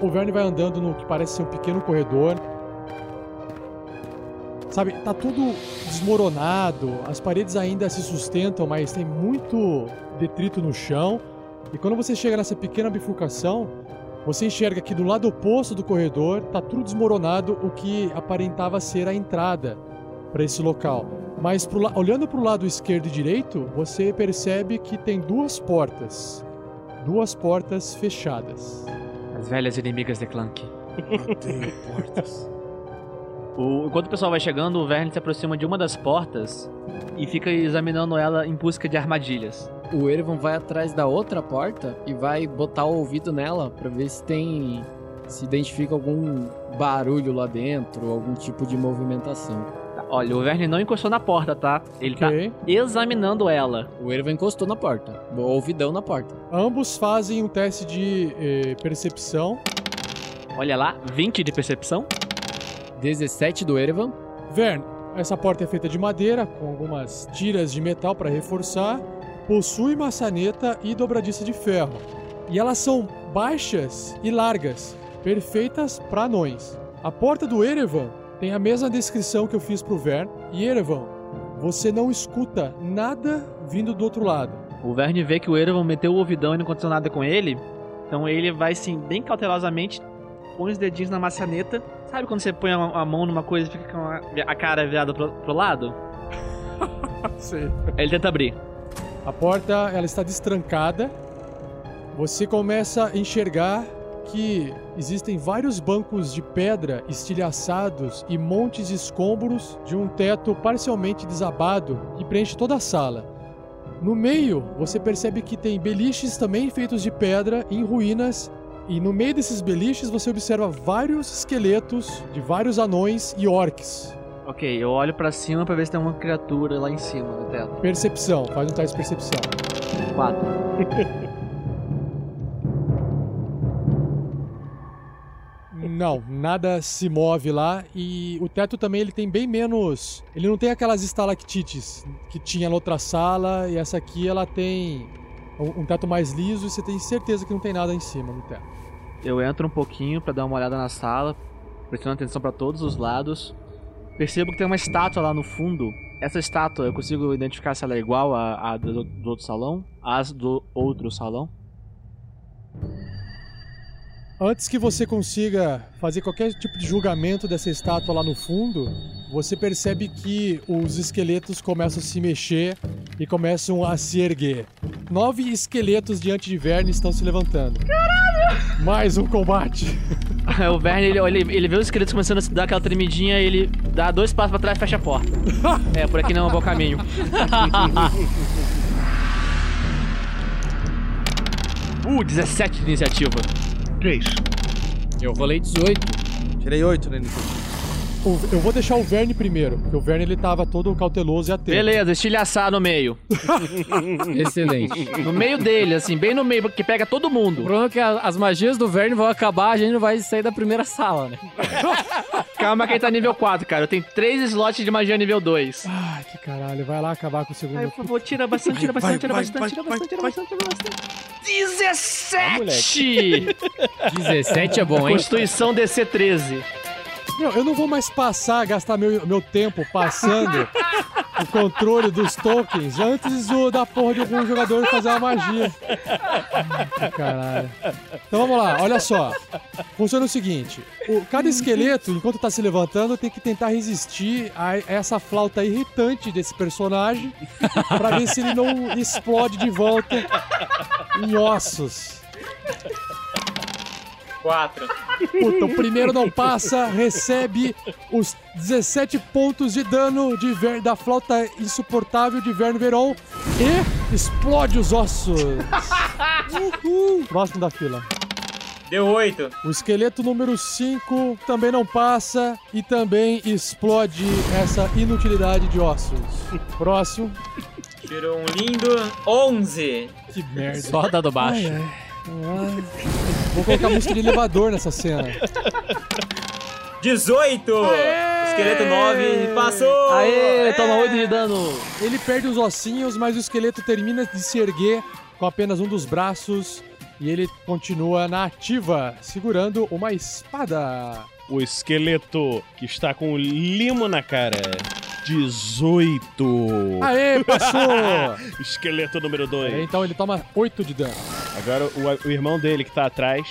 O Verne vai andando no que parece ser um pequeno corredor. Sabe, tá tudo desmoronado, as paredes ainda se sustentam, mas tem muito detrito no chão. E quando você chega nessa pequena bifurcação, você enxerga que do lado oposto do corredor tá tudo desmoronado, o que aparentava ser a entrada para esse local. Mas pro olhando para o lado esquerdo e direito, você percebe que tem duas portas. Duas portas fechadas. As velhas inimigas de Clank. Odeio portas. O- enquanto o pessoal vai chegando, o Verne se aproxima de uma das portas e fica examinando ela em busca de armadilhas. O Erevan vai atrás da outra porta e vai botar o ouvido nela pra ver se tem. se identifica algum barulho lá dentro, algum tipo de movimentação. Tá, Olha, o Verne não encostou na porta, tá? Ele Ok. tá examinando ela. O Erevan encostou na porta, o ouvidão na porta. Ambos fazem um teste de eh, percepção. Olha lá, 20 de percepção. 17 do Erevan. Vern, essa porta é feita de madeira, com algumas tiras de metal para reforçar, possui maçaneta e dobradiça de ferro. E elas são baixas e largas, perfeitas para anões. A porta do Erevan tem a mesma descrição que eu fiz pro Vern, e Erevan, você não escuta nada vindo do outro lado. O Verne vê que o Erevan meteu o ouvidão e não aconteceu nada com ele. Então ele vai, assim, bem cautelosamente, põe os dedinhos na maçaneta. Sabe quando você põe a, a mão numa coisa e fica com a, a cara virada pro, pro lado? (laughs) Sei. Ele tenta abrir. A porta ela está destrancada. Você começa a enxergar que existem vários bancos de pedra estilhaçados e montes de escombros de um teto parcialmente desabado que preenche toda a sala. No meio, você percebe que tem beliches também feitos de pedra em ruínas, e no meio desses beliches você observa vários esqueletos de vários anões e orcs. Ok, eu olho pra cima pra ver se tem uma criatura lá em cima do teto. Percepção, faz um teste de percepção. Quatro. (laughs) Não, nada se move lá e o teto também ele tem bem menos. Ele não tem aquelas estalactites que tinha na outra sala e essa aqui ela tem um teto mais liso e você tem certeza que não tem nada em cima no teto. Eu entro um pouquinho pra dar uma olhada na sala, prestando atenção pra todos os lados. Percebo que tem uma estátua lá no fundo. Essa estátua eu consigo identificar se ela é igual à, à do, do outro salão, às do outro salão. Antes que você consiga fazer qualquer tipo de julgamento dessa estátua lá no fundo, você percebe que os esqueletos começam a se mexer e começam a se erguer. Nove esqueletos diante de Verne estão se levantando. Caralho! Mais um combate. (laughs) o Verne, ele, ele, ele vê os esqueletos começando a se dar aquela tremidinha e ele dá dois passos pra trás e fecha a porta. (laughs) é, por aqui não é um bom caminho. (laughs) uh, 17 de iniciativa. 3. Eu rolei 18. Tirei 8 na iniciativa. O- Eu vou deixar o Verne primeiro, porque o Verne ele tava todo cauteloso e atento. Beleza, estilhaçar no meio. (laughs) Excelente. No meio dele, assim, bem no meio, que pega todo O mundo. problema é que a- as magias do Verne vão acabar, a gente não vai sair da primeira sala, né? (laughs) Calma que ele tá nível 4, cara. Eu tenho 3 slots de magia nível 2. Ai, que caralho, vai lá acabar com o segundo. Ai, por favor, tira bastante, tira bastante, tira bastante, tira bastante, tira bastante. 17! 17 (laughs) é bom, hein? Constituição DC 13. Meu, eu não vou mais passar, gastar meu, meu tempo passando o controle dos tokens antes do, da porra de algum jogador fazer uma magia. Caralho. Então vamos lá, olha só. Funciona o seguinte: o, cada esqueleto, enquanto tá se levantando, tem que tentar resistir a essa flauta irritante desse personagem pra ver se ele não explode de volta em ossos. Quatro. Puta, o primeiro não passa, recebe os 17 pontos de dano de ver- da flauta insuportável de Verno Veron e explode os ossos. Uhul. Próximo da fila. Deu oito. O esqueleto número 5 também não passa e também explode essa inutilidade de ossos. Próximo. Tirou um lindo 11. Que merda. Só dado baixo. Ai, ai. Ai. Vou colocar música de elevador nessa cena. 18. Esqueleto 9. Passou. Aê, toma 8 de dano. Ele perde os ossinhos, mas o esqueleto termina de se erguer com apenas um dos braços e ele continua na ativa, segurando uma espada. O esqueleto que está com o limo na cara. 18. Aê, passou! (laughs) esqueleto número 2. então ele toma 8 de dano. Agora o, o irmão dele que tá atrás,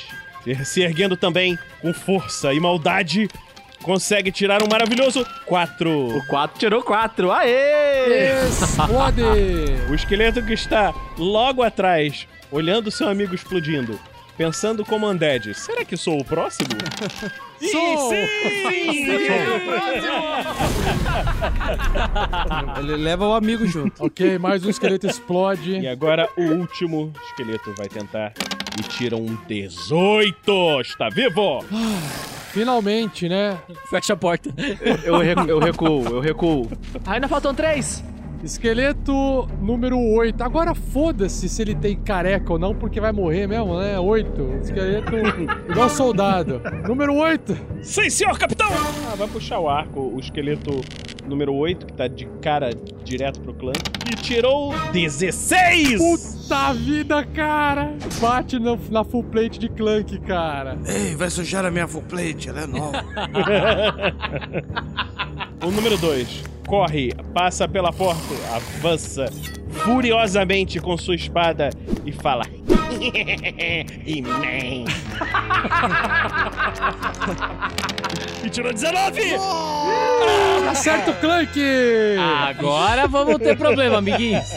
se erguendo também com força e maldade, consegue tirar um maravilhoso 4. O 4 tirou 4. Aê! Explode! (laughs) O esqueleto que está logo atrás, olhando seu amigo explodindo, pensando como Undead, será que sou o próximo? (laughs) Sou! Ele leva o amigo junto. ok, mais um esqueleto E explode. agora o último esqueleto vai tentar e tira um 18. Está vivo? Finalmente, né? Fecha a porta. Eu, eu recuo, eu recuo. Ainda faltam 3. Esqueleto número 8. Agora foda-se se ele tem careca ou não, porque vai morrer mesmo, né? 8. Esqueleto (laughs) igual soldado. Número 8. Sim, senhor capitão! Ah, vai puxar o arco, o esqueleto número 8, que tá de cara direto pro clã. E tirou 16! Puta vida, cara! Bate no- na full plate de Clank, cara. Ei, vai sujar a minha full plate, ela é nova. (laughs) O número 2 corre, passa pela porta, avança furiosamente com sua espada e fala: He-Man. e tirou 19! Acerta o Clank! Agora vamos ter problema, amiguinhos.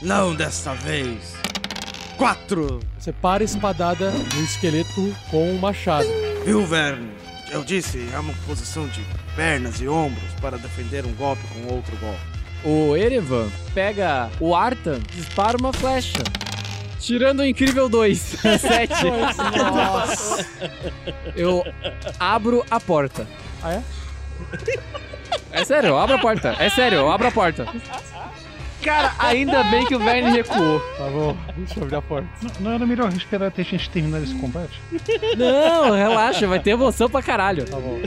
Não desta vez. Quatro! Você para a espadada no esqueleto com o machado. Viu, Verne? Eu disse, é uma posição de pernas e ombros para defender um golpe com outro golpe. O Erevan pega o Artan, dispara uma flecha. Tirando o incrível 2. 7. (laughs) Nossa. Eu abro a porta. Ah, é? É sério, eu abro a porta. É sério, eu abro a porta. Cara, ainda bem que o Verne recuou. Tá bom, deixa eu abrir a porta. Não era melhor esperar até a gente terminar esse combate? Não, relaxa, vai ter emoção pra caralho. Tá bom.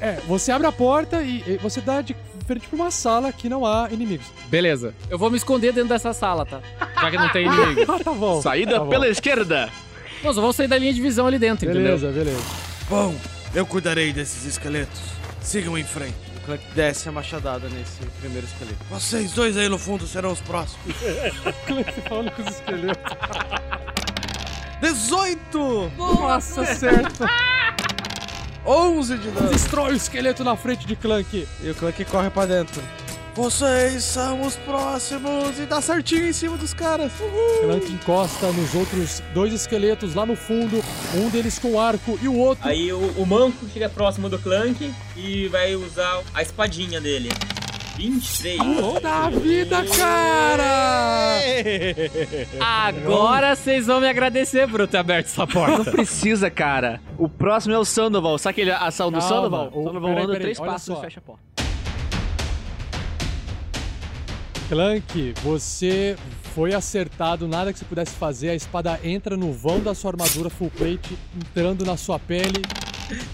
É, você abre a porta e, e você dá de frente pra uma sala que não há inimigos. Beleza. Eu vou me esconder dentro dessa sala, tá? Já que não tem (laughs) inimigo. Ah, tá bom. Saída Tá bom. pela esquerda. Só vou sair da linha de visão ali dentro, Beleza, beleza. Bom, eu cuidarei desses esqueletos. Sigam em frente. O Clank desce a machadada nesse primeiro esqueleto. Vocês dois aí no fundo serão os próximos. (laughs) Clank falando com os esqueletos. 18! Nossa, certo. (laughs) 11 de dano. Destrói o esqueleto na frente de Clank. E o Clank corre pra dentro. Vocês são os próximos e dá certinho em cima dos caras. Clank encosta nos outros dois esqueletos lá no fundo, um deles com arco e o outro. Aí o, o manco chega próximo do Clank e vai usar a espadinha dele. 23. Da vida, cara! Agora vocês vão me agradecer por eu ter aberto essa Não porta. precisa, cara. O próximo é o Sandoval. Sabe aquele ação do Calma, Sandoval? o- Sandoval peraí, anda peraí, três passos e fecha a porta. Clank, você foi acertado, nada que você pudesse fazer. A espada entra no vão da sua armadura full plate, entrando na sua pele.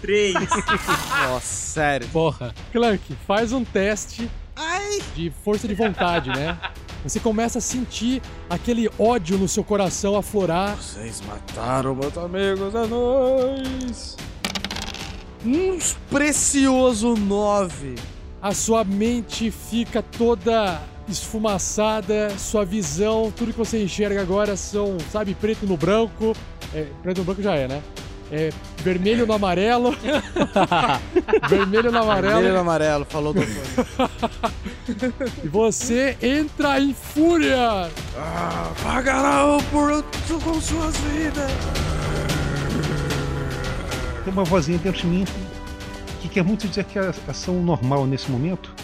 3. (laughs) Nossa, sério. Porra. Clank, faz um teste de força de vontade, né? Você começa a sentir aquele ódio no seu coração aflorar. Vocês mataram meus amigos, é nóis. Um precioso 9. A sua mente fica toda esfumaçada, sua visão, tudo que você enxerga agora são, sabe, preto no branco. É, preto no branco já é, né? É (laughs) vermelho no amarelo. vermelho no amarelo. Vermelho e amarelo, falou doutor. (laughs) E você entra em fúria. Ah, pagarão por com suas vidas. Tem uma vozinha dentro de mim que quer muito dizer que a ação normal nesse momento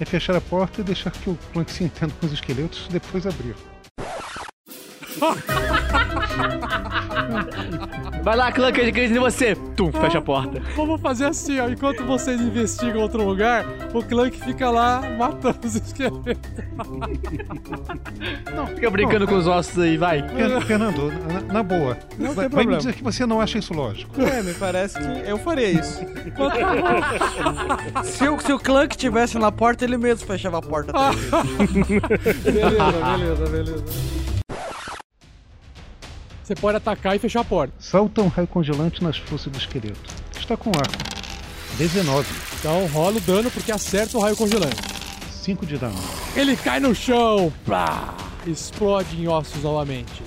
é fechar a porta e deixar que o Clank se entenda com os esqueletos, depois abrir. Vai lá, Clank, eu acredito em você. Tum, fecha a porta. Vamos fazer assim, ó. Enquanto vocês investigam outro lugar, o Clank fica lá matando os esqueletos. Fica brincando com os ossos aí, vai. Fer- Fernando, na, na boa, Não vai, tem vai me dizer que você não acha isso lógico. É, me parece que eu faria isso. se, o, se o Clank tivesse na porta, ele mesmo fechava a porta (laughs) beleza, beleza, beleza. Você pode atacar e fechar a porta. Salta um raio congelante nas forças do esqueleto. Está com arco. 19. Então rola o dano porque acerta o raio congelante. 5 de dano. Ele cai no chão, plá, explode em ossos novamente.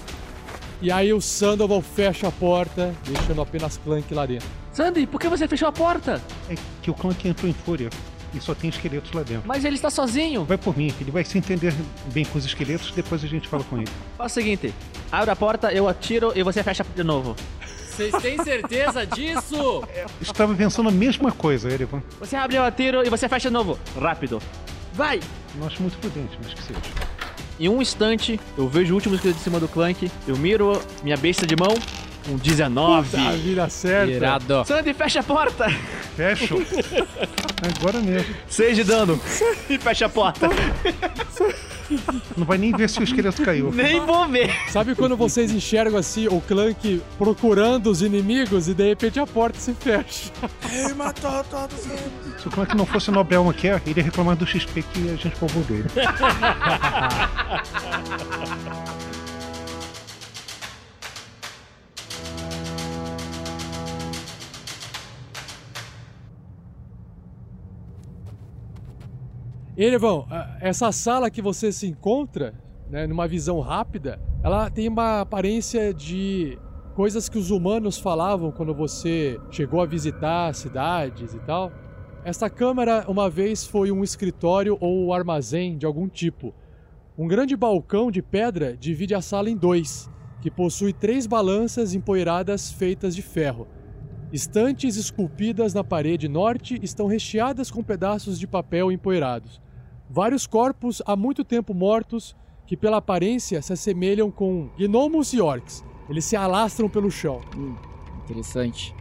E aí o Sandoval fecha a porta, deixando apenas Clank lá dentro. Sandy, por que você fechou a porta? É que o Clank entrou em fúria e só tem esqueletos lá dentro. Mas ele está sozinho. Vai por mim, ele vai se entender bem com os esqueletos, depois a gente fala com ele. Faz o seguinte: abre a porta, eu atiro e você fecha de novo. Vocês têm certeza disso? Estava pensando a mesma coisa, Erevan. Você abre, eu atiro e você fecha de novo. Rápido. Vai! Não acho muito prudente, mas que seja. Em um instante, eu vejo o último esqueleto em cima do Clank, eu miro minha besta de mão, um 19. Tá, vira certa. Irado. Sandy, fecha a porta! Fecho. (laughs) Agora mesmo. Seis de dano. E fecha a porta. Não vai nem ver se o esqueleto caiu. Nem vou ver. Sabe quando vocês enxergam assim o Clank procurando os inimigos e de repente a porta se fecha? Ele matou todos eles. Se o Clank não fosse o Nobel Maquia, ele ia reclamar do XP que a gente roubou dele. (laughs) Erevão, essa sala que você se encontra, né, numa visão rápida, ela tem uma aparência de coisas que os humanos falavam quando você chegou a visitar cidades e tal. Esta câmara uma vez foi um escritório ou armazém de algum tipo. Um grande balcão de pedra divide a sala em dois, que possui três balanças empoeiradas feitas de ferro. Estantes esculpidas na parede norte estão recheadas com pedaços de papel empoeirados. Vários corpos há muito tempo mortos que, pela aparência, se assemelham com gnomos e orcs. Eles se alastram pelo chão. Interessante.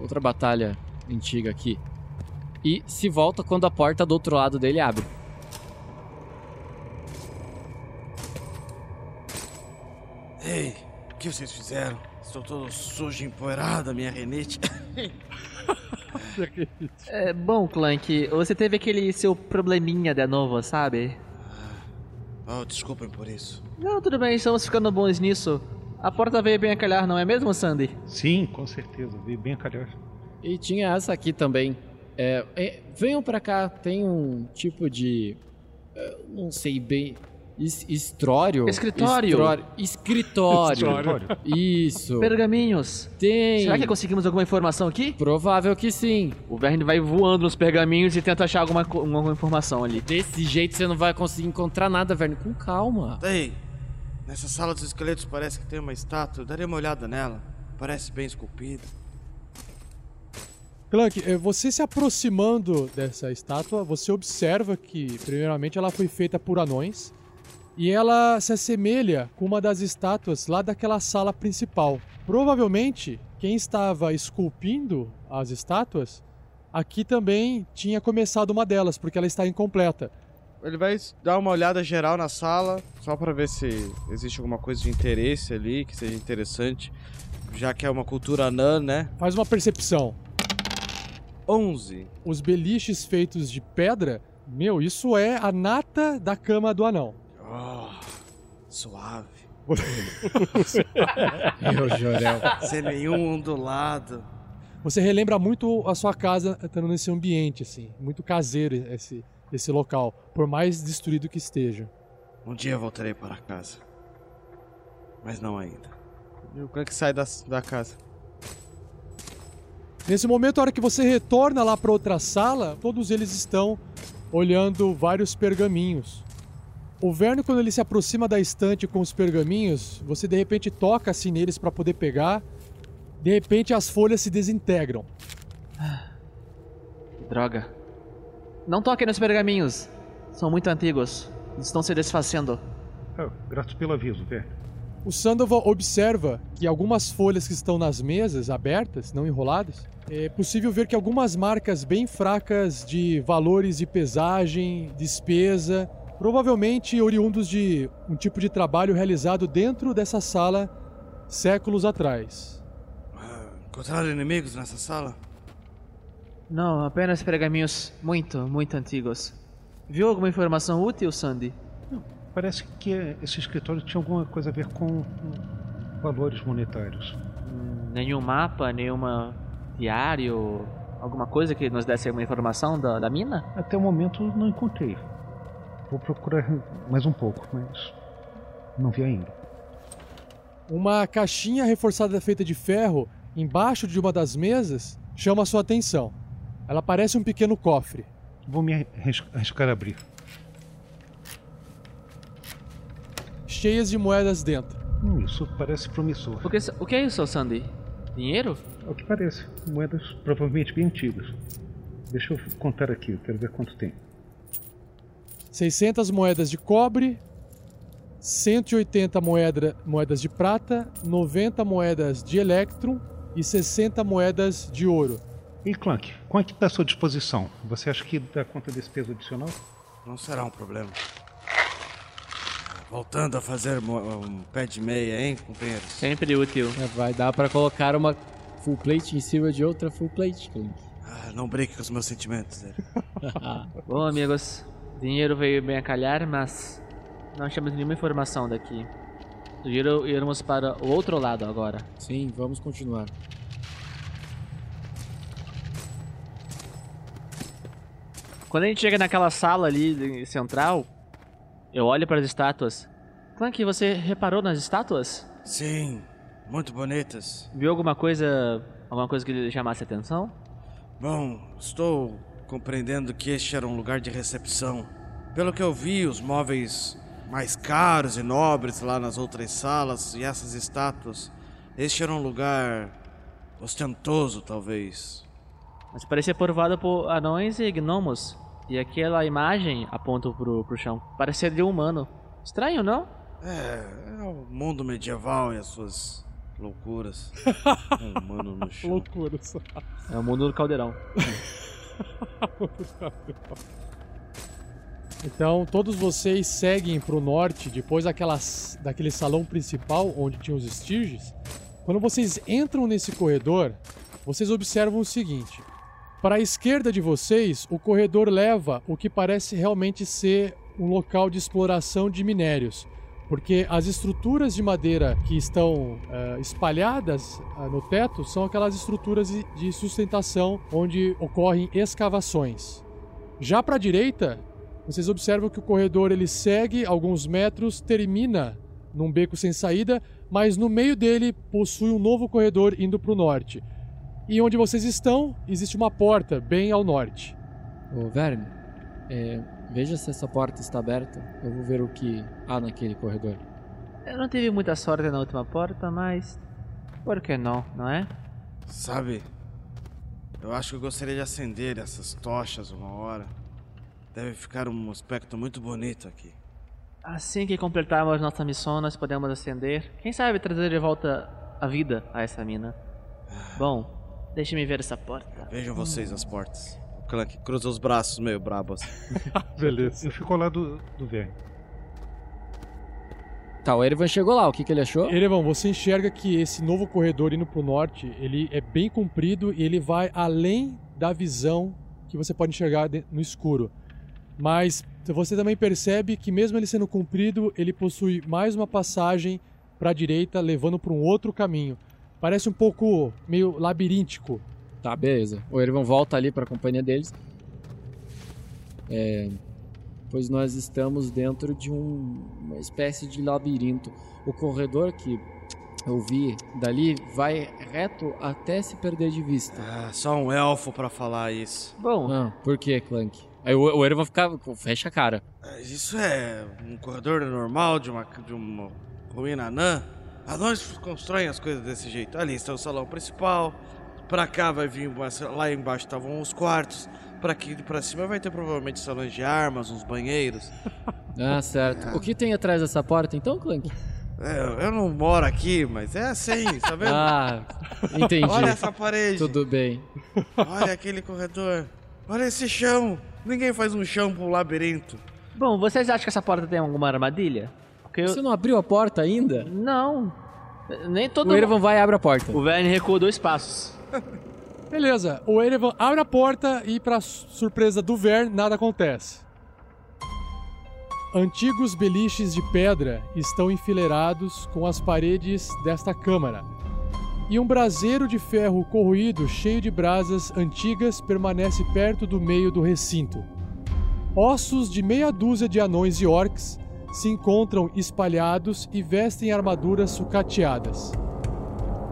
Outra batalha antiga aqui. E se volta quando a porta do outro lado dele abre. Ei, o que vocês fizeram? Estou todo sujo e empoeirado, a minha renite. (laughs) É, bom, Clank, você teve aquele seu probleminha de novo, sabe? Oh, desculpem por isso. Não, tudo bem, estamos ficando bons nisso. A porta veio bem a calhar, não é mesmo, Sandy? Sim, com certeza. Veio bem a calhar. E tinha essa aqui também. É, é, venham pra cá, tem um tipo de. é, não sei bem. Es- estrório? Escritório. Estrório. Escritório. Escritório. Isso. Pergaminhos. Tem. Será que conseguimos alguma informação aqui? Provável que sim. O Verne vai voando nos pergaminhos e tenta achar alguma, alguma informação ali. Desse jeito você não vai conseguir encontrar nada, Verne. Com calma. Ei, nessa sala dos esqueletos parece que tem uma estátua. Daria uma olhada nela. Parece bem esculpida. Clank, eh, você se aproximando dessa estátua, você observa que, primeiramente, ela foi feita por anões e ela se assemelha com uma das estátuas lá daquela sala principal. Provavelmente, quem estava esculpindo as estátuas aqui também tinha começado uma delas, porque ela está incompleta. Ele vai dar uma olhada geral na sala, só pra ver se existe alguma coisa de interesse ali, que seja interessante. Já que é uma cultura anã, né? Faz uma percepção. 11. Os beliches feitos de pedra, meu, isso é a nata da cama do anão. Oh, suave. (laughs) Meu Jorel. Sem nenhum ondulado. Você relembra muito a sua casa estando nesse ambiente, assim. Muito caseiro esse, esse local, por mais destruído que esteja. Um dia eu voltarei para casa. Mas não ainda. E o Clank sai da, da casa. Nesse momento, a hora que você retorna lá para outra sala, todos eles estão olhando vários pergaminhos. O Verne, quando ele se aproxima da estante com os pergaminhos, você de repente toca assim neles para poder pegar. De repente, as folhas se desintegram. Droga. Não toque nos pergaminhos. São muito antigos. Estão se desfazendo. Ah, grato pelo aviso, Verne. O Sandoval observa que algumas folhas que estão nas mesas, abertas, não enroladas, é possível ver que algumas marcas bem fracas de valores de pesagem, despesa, provavelmente oriundos de um tipo de trabalho realizado dentro dessa sala séculos atrás. Encontraram inimigos nessa sala? Não, apenas pergaminhos muito, muito antigos. Viu alguma informação útil, Sandy? Parece que esse escritório tinha alguma coisa a ver com valores monetários. Hum, nenhum mapa, nenhuma diário, alguma coisa que nos desse alguma informação da, da mina? Até o momento não encontrei. Vou procurar mais um pouco, mas não vi ainda. Uma caixinha reforçada feita de ferro embaixo de uma das mesas chama sua atenção. Ela parece um pequeno cofre. Vou me arris- arriscar a abrir. cheias de moedas dentro. Hum, isso parece promissor. O que, o que é isso, Sandy? Dinheiro? É o que parece. Moedas provavelmente bem antigas. Deixa eu contar aqui, eu quero ver quanto tem. 600 moedas de cobre, 180 moeda, moedas de prata, 90 moedas de electrum e 60 moedas de ouro. E Clank, quanto está à sua disposição? Você acha que dá conta desse peso adicional? Não será um problema. Voltando a fazer um pé de meia, hein, companheiros? Sempre útil. É, vai dar pra colocar uma full plate em cima de outra full plate, Clank. Ah, não brinque com os meus sentimentos. (laughs) Bom, amigos, dinheiro veio bem a calhar, mas não temos nenhuma informação daqui. Sugiro irmos para o outro lado agora. Sim, vamos continuar. Quando a gente chega naquela sala ali central, eu olho para as estátuas. Clank, você reparou nas estátuas? Sim, muito bonitas. Viu alguma coisa, alguma coisa que lhe chamasse a atenção? Bom, estou compreendendo que este era um lugar de recepção. Pelo que eu vi, os móveis mais caros e nobres lá nas outras salas e essas estátuas, este era um lugar ostentoso, talvez. Mas parecia povoado por anões e gnomos. E aquela imagem aponta pro, pro chão. Parecia de um humano. Estranho, não? É, é o mundo medieval e as suas loucuras. (laughs) um humano no chão. Loucuras. É o mundo do caldeirão. (laughs) Então, todos vocês seguem pro norte, depois daquelas, daquele salão principal onde tinha os Stirges. Quando vocês entram nesse corredor, vocês observam o seguinte: para a esquerda de vocês, o corredor leva o que parece realmente ser um local de exploração de minérios, porque as estruturas de madeira que estão eh, espalhadas ah, no teto são aquelas estruturas de- sustentação onde ocorrem escavações. Já para a direita, vocês observam que o corredor ele segue alguns metros, termina num beco sem saída, mas no meio dele possui um novo corredor indo para o norte. E onde vocês estão, existe uma porta bem ao norte. Ô, Verne, é, veja se essa porta está aberta. Eu vou ver o que há naquele corredor. Eu não tive muita sorte na última porta, mas. Por que não, não é? Sabe, eu acho que eu gostaria de acender essas tochas uma hora. Deve ficar um aspecto muito bonito aqui. Assim que completarmos nossa missão, nós podemos acender. Quem sabe trazer de volta a vida a essa mina. Bom, deixe-me ver essa porta. Vejam vocês as portas. O Clank cruza os braços meio brabo assim. (laughs) Beleza. Eu fico ao lado do Verne. Tá, o Erevan chegou lá, o que, que ele achou? Erevan, você enxerga que esse novo corredor indo pro norte, ele é bem comprido e ele vai além da visão que você pode enxergar no escuro. Mas você também percebe que mesmo ele sendo comprido, ele possui mais uma passagem para a direita, levando para um outro caminho. Parece um pouco meio labiríntico. Tá, beleza. O Erevan volta ali pra companhia deles. É, pois nós estamos dentro de um- uma espécie de labirinto. O corredor que eu vi dali vai reto até se perder de vista. Ah, só um elfo pra falar isso. Bom, Ah, por que, Clank? Aí o, o Erevan fica, fecha a cara. Ah, Isso é um corredor normal de uma, de uma ruína anã? Anões constroem as coisas desse jeito. Ali está o salão principal. Pra cá vai vir. Lá embaixo estavam os quartos. Pra aqui pra cima vai ter provavelmente salões de armas, uns banheiros. (laughs) Ah, certo. O que tem atrás dessa porta então, Clank? É, eu não moro aqui, mas é assim, tá vendo? Ah, entendi. Olha essa parede. Tudo bem. Olha aquele corredor. Olha esse chão. Ninguém faz um chão pra um labirinto. bom, vocês acham que essa porta tem alguma armadilha? Porque eu... Você não abriu a porta ainda? Não. Nem todo O Erevan vai e abre a porta. O Verne recua dois passos. (laughs) Beleza, o Erevan abre a porta e, para surpresa do Vern, nada acontece. Antigos beliches de pedra estão enfileirados com as paredes desta câmara. E um braseiro de ferro corroído, cheio de brasas antigas, permanece perto do meio do recinto. Ossos de meia dúzia de anões e orcs se encontram espalhados e vestem armaduras sucateadas.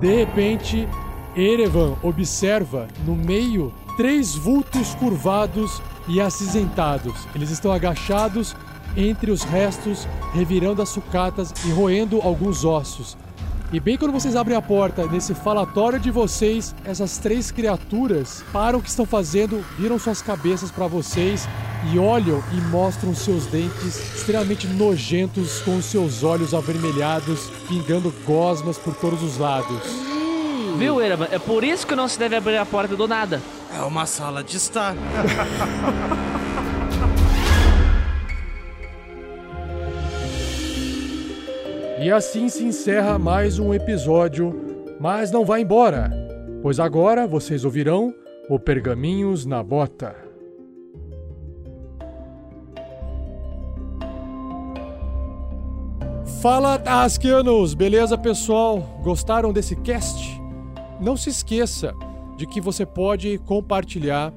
De repente, Erevan observa no meio três vultos curvados e acinzentados. Eles estão agachados entre os restos, revirando as sucatas e roendo alguns ossos. E bem quando vocês abrem a porta, nesse falatório de vocês, essas três criaturas param o que estão fazendo, viram suas cabeças para vocês e olham e mostram seus dentes extremamente nojentos com seus olhos avermelhados, pingando gosmas por todos os lados. Viu, Erevan? É por isso que não se deve abrir a porta do nada. É uma sala de estar. (laughs) E assim se encerra mais um episódio, mas não vá embora, pois agora vocês ouvirão o Pergaminhos na Bota. Fala Tasquianos, beleza pessoal? Gostaram desse cast? Não se esqueça de que você pode compartilhar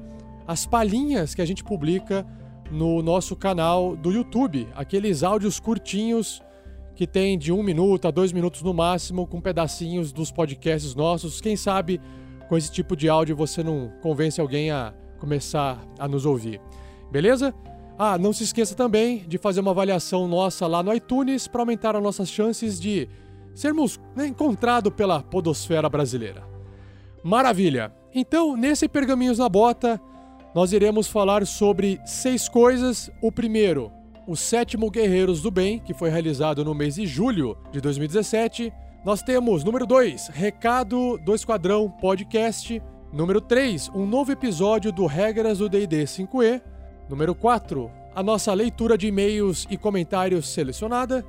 as palhinhas que a gente publica no nosso canal do YouTube, aqueles áudios curtinhos que tem de um minuto a dois minutos no máximo, com pedacinhos dos podcasts nossos. Quem sabe com esse tipo de áudio você não convence alguém a começar a nos ouvir. Beleza? Ah, não se esqueça também de fazer uma avaliação nossa lá no iTunes para aumentar as nossas chances de sermos né, encontrados pela podosfera brasileira. Maravilha! Então, nesse Pergaminhos na Bota, nós iremos falar sobre seis coisas. O primeiro, o sétimo Guerreiros do Bem, que foi realizado no mês de julho de 2017. Nós temos, número 2, Recado do Esquadrão Podcast. Número 3, um novo episódio do Regras do D&D 5e. Número 4, a nossa leitura de e-mails e comentários selecionada.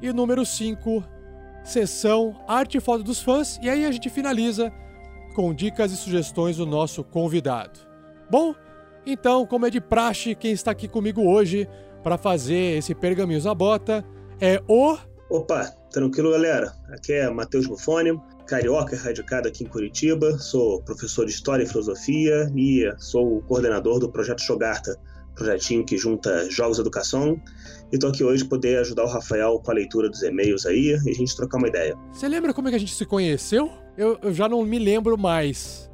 E número 5, sessão Arte e Foto dos Fãs. E aí a gente finaliza com dicas e sugestões do nosso convidado. Bom, então, como é de praxe, quem está aqui comigo hoje para fazer esse Pergaminhos na Bota é o. Opa, tranquilo, galera? Aqui é Matheus Bufone, carioca radicado aqui em Curitiba. Sou professor de História e Filosofia e sou o coordenador do Projeto Jogarta, projetinho que junta jogos e educação. E tô aqui hoje poder ajudar o Rafael com a leitura dos e-mails aí e a gente trocar uma ideia. Você lembra como é que a gente se conheceu? Eu, eu já não me lembro mais.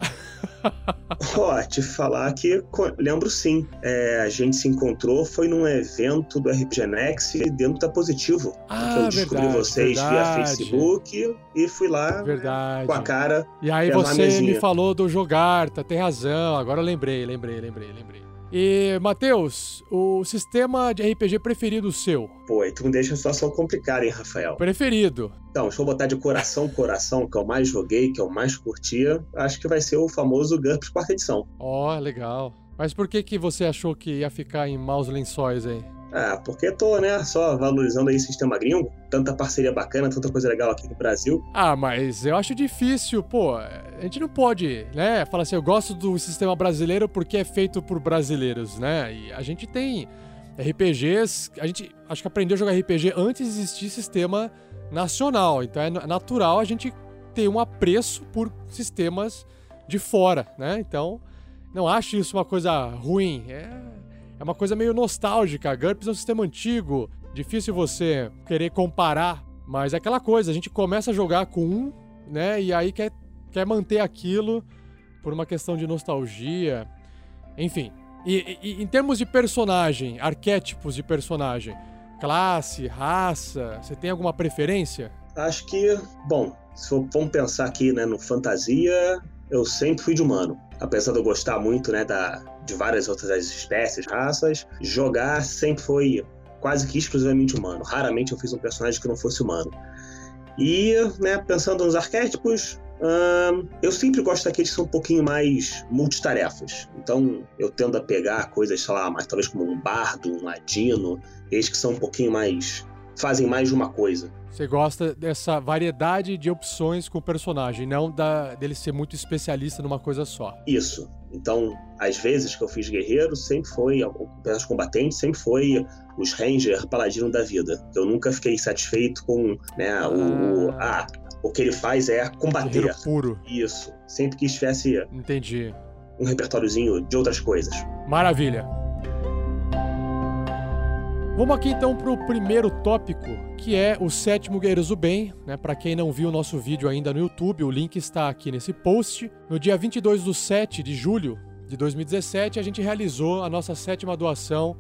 (laughs) Ó, te falar que lembro sim. É, a gente se encontrou, foi num evento do RPG Next dentro da Positivo. Ah, que eu descobri verdade, vocês via verdade. Facebook e fui lá Verdade. com a cara. E aí você me falou do Jogarta, tem razão. Agora eu lembrei, lembrei, lembrei, lembrei. E, Matheus, o sistema de RPG preferido seu? Pô, aí tu me deixa a situação complicada, hein, Rafael? Preferido. Então, deixa eu botar de coração, coração, que eu mais joguei, que eu mais curtia. Acho que vai ser o famoso GURPS quarta edição. Ó, legal. Mas por que que você achou que ia ficar em maus lençóis aí? Ah, porque tô, né, só valorizando aí o sistema gringo. Tanta parceria bacana, tanta coisa legal aqui no Brasil. Ah, mas eu acho difícil, pô. A gente não pode, né? Falar assim, eu gosto do sistema brasileiro porque é feito por brasileiros, né? E a gente tem RPGs, a gente acho que aprendeu a jogar RPG antes de existir sistema nacional. Então é na- natural a gente ter um apreço por sistemas de fora, né? Então, não acho isso uma coisa ruim. É, é uma coisa meio nostálgica. GURPS é um sistema antigo, difícil você querer comparar, mas é aquela coisa, a gente começa a jogar com um, né? E aí quer, quer manter aquilo por uma questão de nostalgia. Enfim. E, e- em termos de personagem, arquétipos de personagem, classe, raça, você tem alguma preferência? Acho que, bom, se for, vamos pensar aqui, né, no fantasia, eu sempre fui de humano. Apesar de eu gostar muito, né, da, de várias outras espécies, raças, jogar sempre foi quase que exclusivamente humano. Raramente eu fiz um personagem que não fosse humano. E, né, pensando nos arquétipos, ahn, eu sempre gosto daqueles que são um pouquinho mais multitarefas. Então, eu tendo a pegar coisas, sei lá, mais talvez como um bardo, um ladino, eles que são um pouquinho mais. Fazem mais de uma coisa. Você gosta dessa variedade de opções com o personagem, não da, dele ser muito especialista numa coisa só. Isso. Então, às vezes que eu fiz guerreiro, sempre foi, peças combatentes, sempre foi os Ranger paladino da vida. Eu nunca fiquei satisfeito com, né, o, o- ah, o que ele faz é combater. Guerreiro puro. Isso. Sempre que tivesse Entendi. um repertóriozinho de outras coisas. Maravilha. Vamos aqui então para o primeiro tópico, que é o sétimo Guerreiros do Bem. Né? Para quem não viu o nosso vídeo ainda no YouTube, o link está aqui nesse post. No dia 22 do 7 de julho de 2017, a gente realizou a nossa sétima doação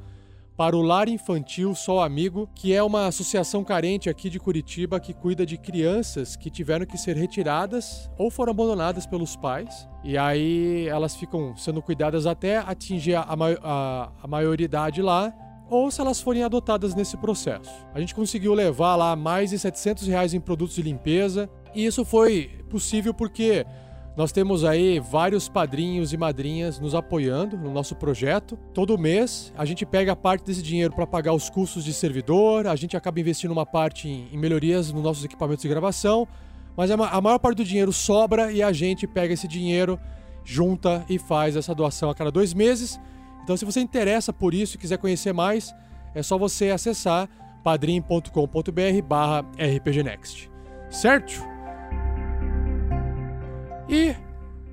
para o Lar Infantil Sol Amigo, que é uma associação carente aqui de Curitiba que cuida de crianças que tiveram que ser retiradas ou foram abandonadas pelos pais. E aí elas ficam sendo cuidadas até atingir a, a, a maioridade lá, ou se elas forem adotadas nesse processo. A gente conseguiu levar lá mais de 700 reais em produtos de limpeza, e isso foi possível porque Nós temos aí vários padrinhos e madrinhas nos apoiando no nosso projeto. Todo mês a gente pega parte desse dinheiro para pagar os custos de servidor, a gente acaba investindo uma parte em, melhorias nos nossos equipamentos de gravação, mas a, ma- a maior parte do dinheiro sobra e a gente pega esse dinheiro, junta e faz essa doação a cada dois meses. Então, se você interessa por isso e quiser conhecer mais, é só você acessar padrim.com.br barra rpgnext. Certo? E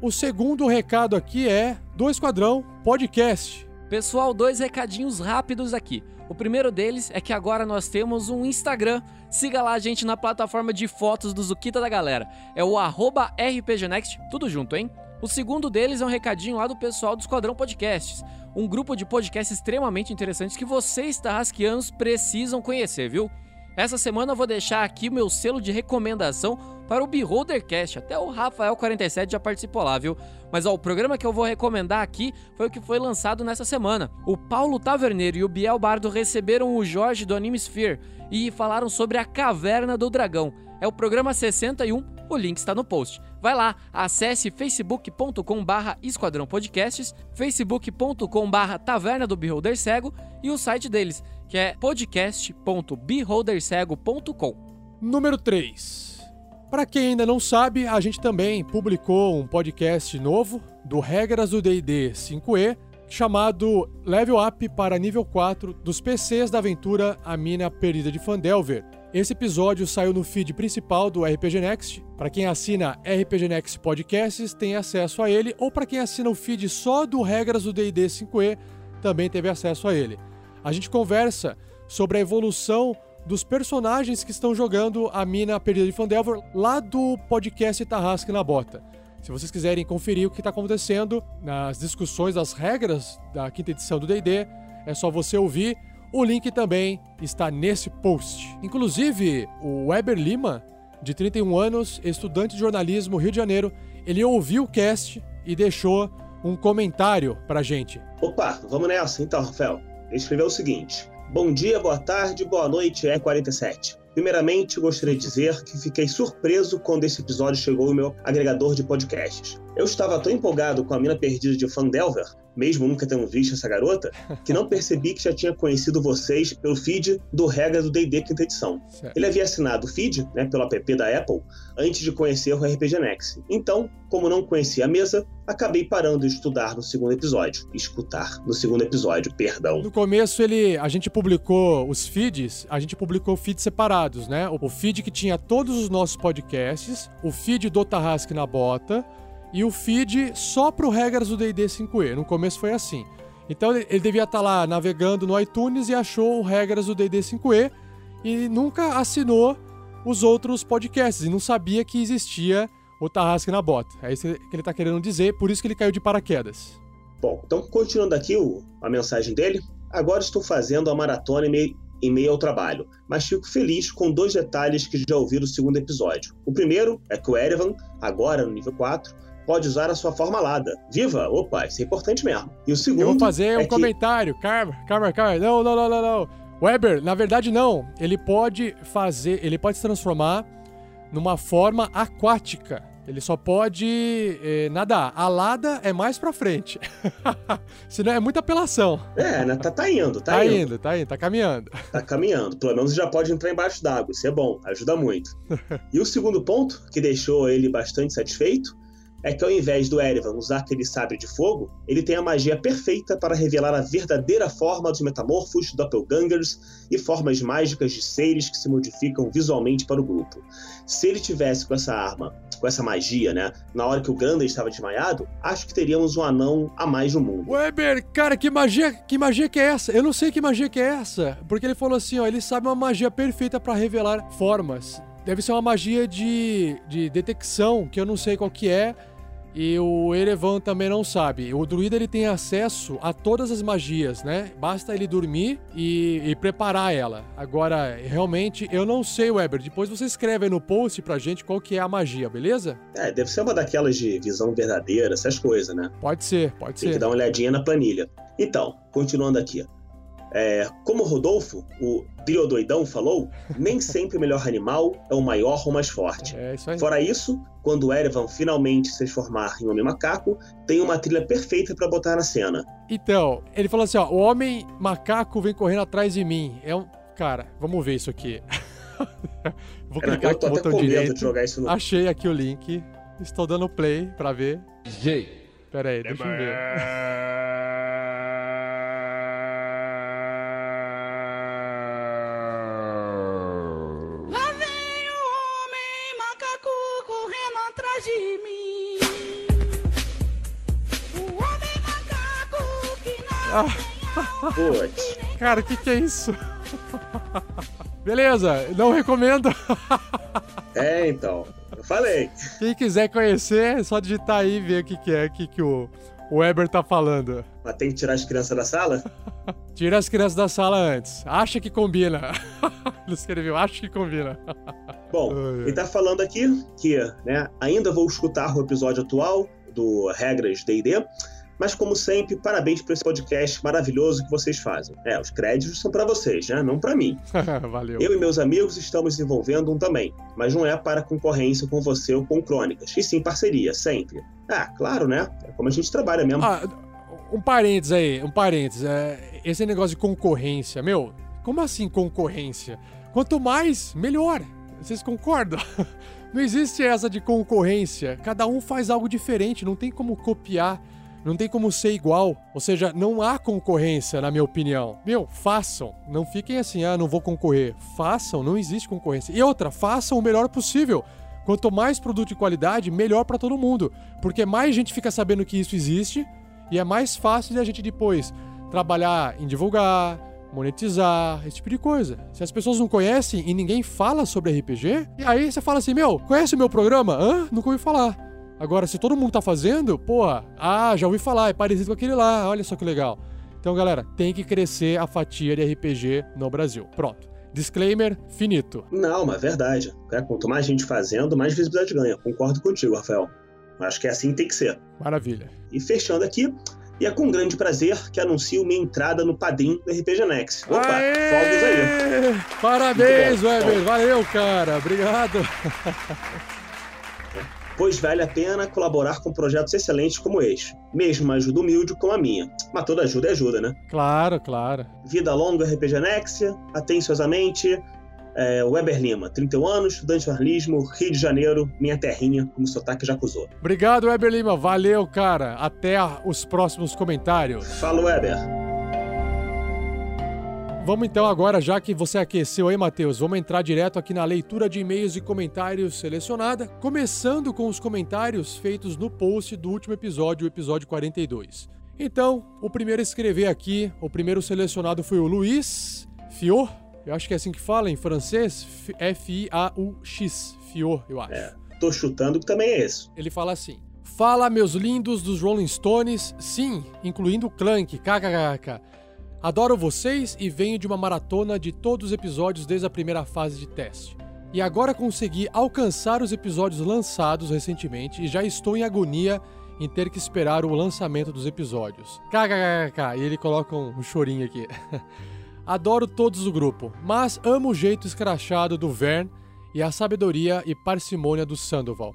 o segundo recado aqui é do Esquadrão Podcast. Pessoal, dois recadinhos rápidos aqui. O primeiro deles é que agora nós temos um Instagram. Siga lá a gente na plataforma de fotos do Zuquita da galera. É o arroba RPGnext, tudo junto, hein? O segundo deles é um recadinho lá do pessoal do Esquadrão Podcasts. Um grupo de podcasts extremamente interessantes que vocês, tarrasqueanos, precisam conhecer, viu? Essa semana eu vou deixar aqui o meu selo de recomendação para o Beholdercast. Até o Rafael47 já participou lá, viu? Mas ó, o programa que eu vou recomendar aqui foi o que foi lançado nessa semana. O Paulo Taverneiro e o Biel Bardo receberam o Jorge do Anime Sphere e falaram sobre a Caverna do Dragão. É o programa 61, o link está no post. Vai lá, acesse facebook.com barra Esquadrão Podcasts, facebook.com barra Taverna do Beholder Cego e o site deles, que é podcast.beholdercego.com. Número 3. Para quem ainda não sabe, a gente também publicou um podcast novo do Regras do D&D 5e, chamado Level Up para nível 4 dos PCs da aventura A Mina Perdida de Fandelver. Esse episódio saiu no feed principal do RPG Next. Para quem assina RPG Next Podcasts, tem acesso a ele, ou para quem assina o feed só do Regras do D&D 5e, também teve acesso a ele. A gente conversa sobre a evolução dos personagens que estão jogando a Mina Perdida de Fandelver lá do podcast Tarrasque na Bota. Se vocês quiserem conferir o que está acontecendo nas discussões das regras da quinta edição do D&D, é só você ouvir. O link também está nesse post. Inclusive, o Weber Lima, de 31 anos, estudante de jornalismo Rio de Janeiro, ele ouviu o cast e deixou um comentário pra gente. Opa, vamos nessa então, Rafael. Ele escreveu o seguinte: Bom dia, boa tarde, boa noite, E47. Primeiramente, gostaria de dizer que fiquei surpreso quando esse episódio chegou no meu agregador de podcasts. Eu estava tão empolgado com a mina perdida de Fandelver, mesmo nunca tendo visto essa garota, que não percebi que já tinha conhecido vocês pelo feed do Regra do D&D quinta edição. Certo. Ele havia assinado o feed, né, pelo app da Apple, antes de conhecer o RPG Next. Então, como não conhecia a mesa, acabei parando de estudar no segundo episódio. Escutar no segundo episódio, perdão. No começo ele, a gente publicou os feeds, a gente publicou feeds separados, né? O feed que tinha todos os nossos podcasts, o feed do Tarrasque na Bota e o feed só pro Regras do D&D 5e. No começo foi assim. Então ele devia estar lá navegando no iTunes e achou o Regras do D&D 5e e nunca assinou os outros podcasts e não sabia que existia o Tarrasque na Bota. É isso que ele tá querendo dizer, por isso que ele caiu de paraquedas. Bom, então continuando aqui o- a mensagem dele, agora estou fazendo a maratona em meio, em meio ao trabalho, mas fico feliz com dois detalhes que já ouvi no segundo episódio. O primeiro é que o Erevan, agora no nível 4, pode usar a sua forma alada. Viva! Opa, isso é importante mesmo. E o segundo Eu vou fazer um é que... comentário. Calma, calma, calma. Não, não, não, não, não. Weber, na verdade não. Ele pode fazer, ele pode se transformar numa forma aquática. Ele só pode eh, nadar. Alada é mais pra frente. (laughs) Senão é muita apelação. É, né? Tá, tá indo, tá, Tá indo. indo, tá indo, tá caminhando. Tá caminhando. Pelo menos já pode entrar embaixo d'água. Isso é bom, ajuda muito. (laughs) e o segundo ponto, que deixou ele bastante satisfeito, é que ao invés do Erevan usar aquele sabre de fogo, ele tem a magia perfeita para revelar a verdadeira forma dos metamorfos, doppelgangers e formas mágicas de seres que se modificam visualmente para o grupo. Se ele tivesse com essa arma, com essa magia, né, na hora que o Granda estava desmaiado, acho que teríamos um anão a mais no mundo. Weber, cara, que magia, que magia que é essa? Eu não sei que magia que é essa, porque ele falou assim, ó, ele sabe uma magia perfeita pra revelar formas. Deve ser uma magia de, de detecção, que eu não sei qual que é, e o Erevan também não sabe. O druida ele tem acesso a todas as magias, né? Basta ele dormir e, e preparar ela. Agora, realmente, eu não sei, Weber. Depois você escreve aí no post pra gente qual que é a magia, beleza? É, deve ser uma daquelas de visão verdadeira, essas coisas, né? Pode ser, pode Tem ser. que dar uma olhadinha na planilha. Então, continuando aqui. É, como Rodolfo, o Biodoidão, falou, nem sempre o melhor animal é o maior ou mais forte. É isso aí. Fora isso, quando o Erevan finalmente se transformar em homem macaco, tem uma trilha perfeita pra botar na cena. Então, ele falou assim, ó, o homem macaco vem correndo atrás de mim. É um... Cara, vamos ver isso aqui. (laughs) Vou clicar aqui no botão direito. de jogar isso no- Achei aqui o link. Estou dando play pra ver. J. Pera aí, deixa eu ver. (laughs) Putz. Cara, o que, que é isso? Beleza, não recomendo. É, então. Eu falei. Quem quiser conhecer, é só digitar aí e ver o que, que é, o que, que o, o Weber tá falando. Mas tem que tirar as crianças da sala? Tira as crianças da sala antes. Acha que combina. (laughs) Ele escreveu, acha que combina. Bom, ele tá falando aqui que, né, ainda vou escutar o episódio atual do Regras D&D, mas como sempre, parabéns por esse podcast maravilhoso que vocês fazem. É, os créditos são pra vocês, né, não pra mim. (laughs) Valeu. Eu e meus amigos estamos desenvolvendo um também, mas não é para concorrência com você ou com Crônicas, e sim parceria, sempre. Ah, claro, né? É como a gente trabalha mesmo. Ah, um parênteses aí, um parênteses. É, esse negócio de concorrência, meu, como assim concorrência? Quanto mais, melhor. Vocês concordam? (laughs) Não existe essa de concorrência. Cada um faz algo diferente, não tem como copiar, não tem como ser igual. Ou seja, não há concorrência, na minha opinião. Meu, façam. Não fiquem assim, ah, não vou concorrer. Façam, não existe concorrência. E outra, façam o melhor possível. Quanto mais produto de qualidade, melhor pra todo mundo. Porque mais gente fica sabendo que isso existe e é mais fácil de a gente depois trabalhar em divulgar, monetizar, esse tipo de coisa. Se as pessoas não conhecem e ninguém fala sobre RPG, e aí você fala assim: Meu, conhece o meu programa? Hã? Nunca ouvi falar. Agora, se todo mundo tá fazendo, porra, ah, já ouvi falar, é parecido com aquele lá, olha só que legal. Então, galera, tem que crescer a fatia de RPG no Brasil. Pronto. Disclaimer finito. Não, mas é verdade. É, quanto mais gente fazendo, mais visibilidade ganha. Concordo contigo, Rafael. Acho que é assim que tem que ser. Maravilha. E fechando aqui, e é com grande prazer que anuncio minha entrada no padrinho do RPG Next. Opa, fogos aí. Parabéns. Weber. Valeu, cara. Obrigado. (laughs) Pois vale a pena colaborar com projetos excelentes como este, mesmo uma ajuda humilde como a minha. Mas toda ajuda é ajuda, né? Claro, claro. Vida longa RPG Next, atenciosamente, é, Weber Lima, 31 anos, estudante de jornalismo, Rio de Janeiro, minha terrinha, como sotaque já acusou. Obrigado, Weber Lima. Valeu, cara. Até os próximos comentários. Fala, Weber. Vamos então agora, já que você aqueceu aí, Matheus, vamos entrar direto aqui na leitura de e-mails e comentários selecionada, começando com os comentários feitos no post do último episódio, o episódio 42. Então, o primeiro a escrever aqui, o primeiro selecionado foi o Luiz Fior, eu acho que é assim que fala em francês, F-I-A-U-X, Fior, eu acho. É, tô chutando que também é esse. Ele fala assim: Fala, meus lindos dos Rolling Stones, sim, incluindo o Clank, kkkk. Adoro vocês e venho de uma maratona de todos os episódios desde a primeira fase de teste. E agora consegui alcançar os episódios lançados recentemente e já estou em agonia em ter que esperar o lançamento dos episódios. KKKK. E ele coloca um chorinho aqui. (laughs) Adoro todos do grupo, mas amo o jeito escrachado do Vern e a sabedoria e parcimônia do Sandoval.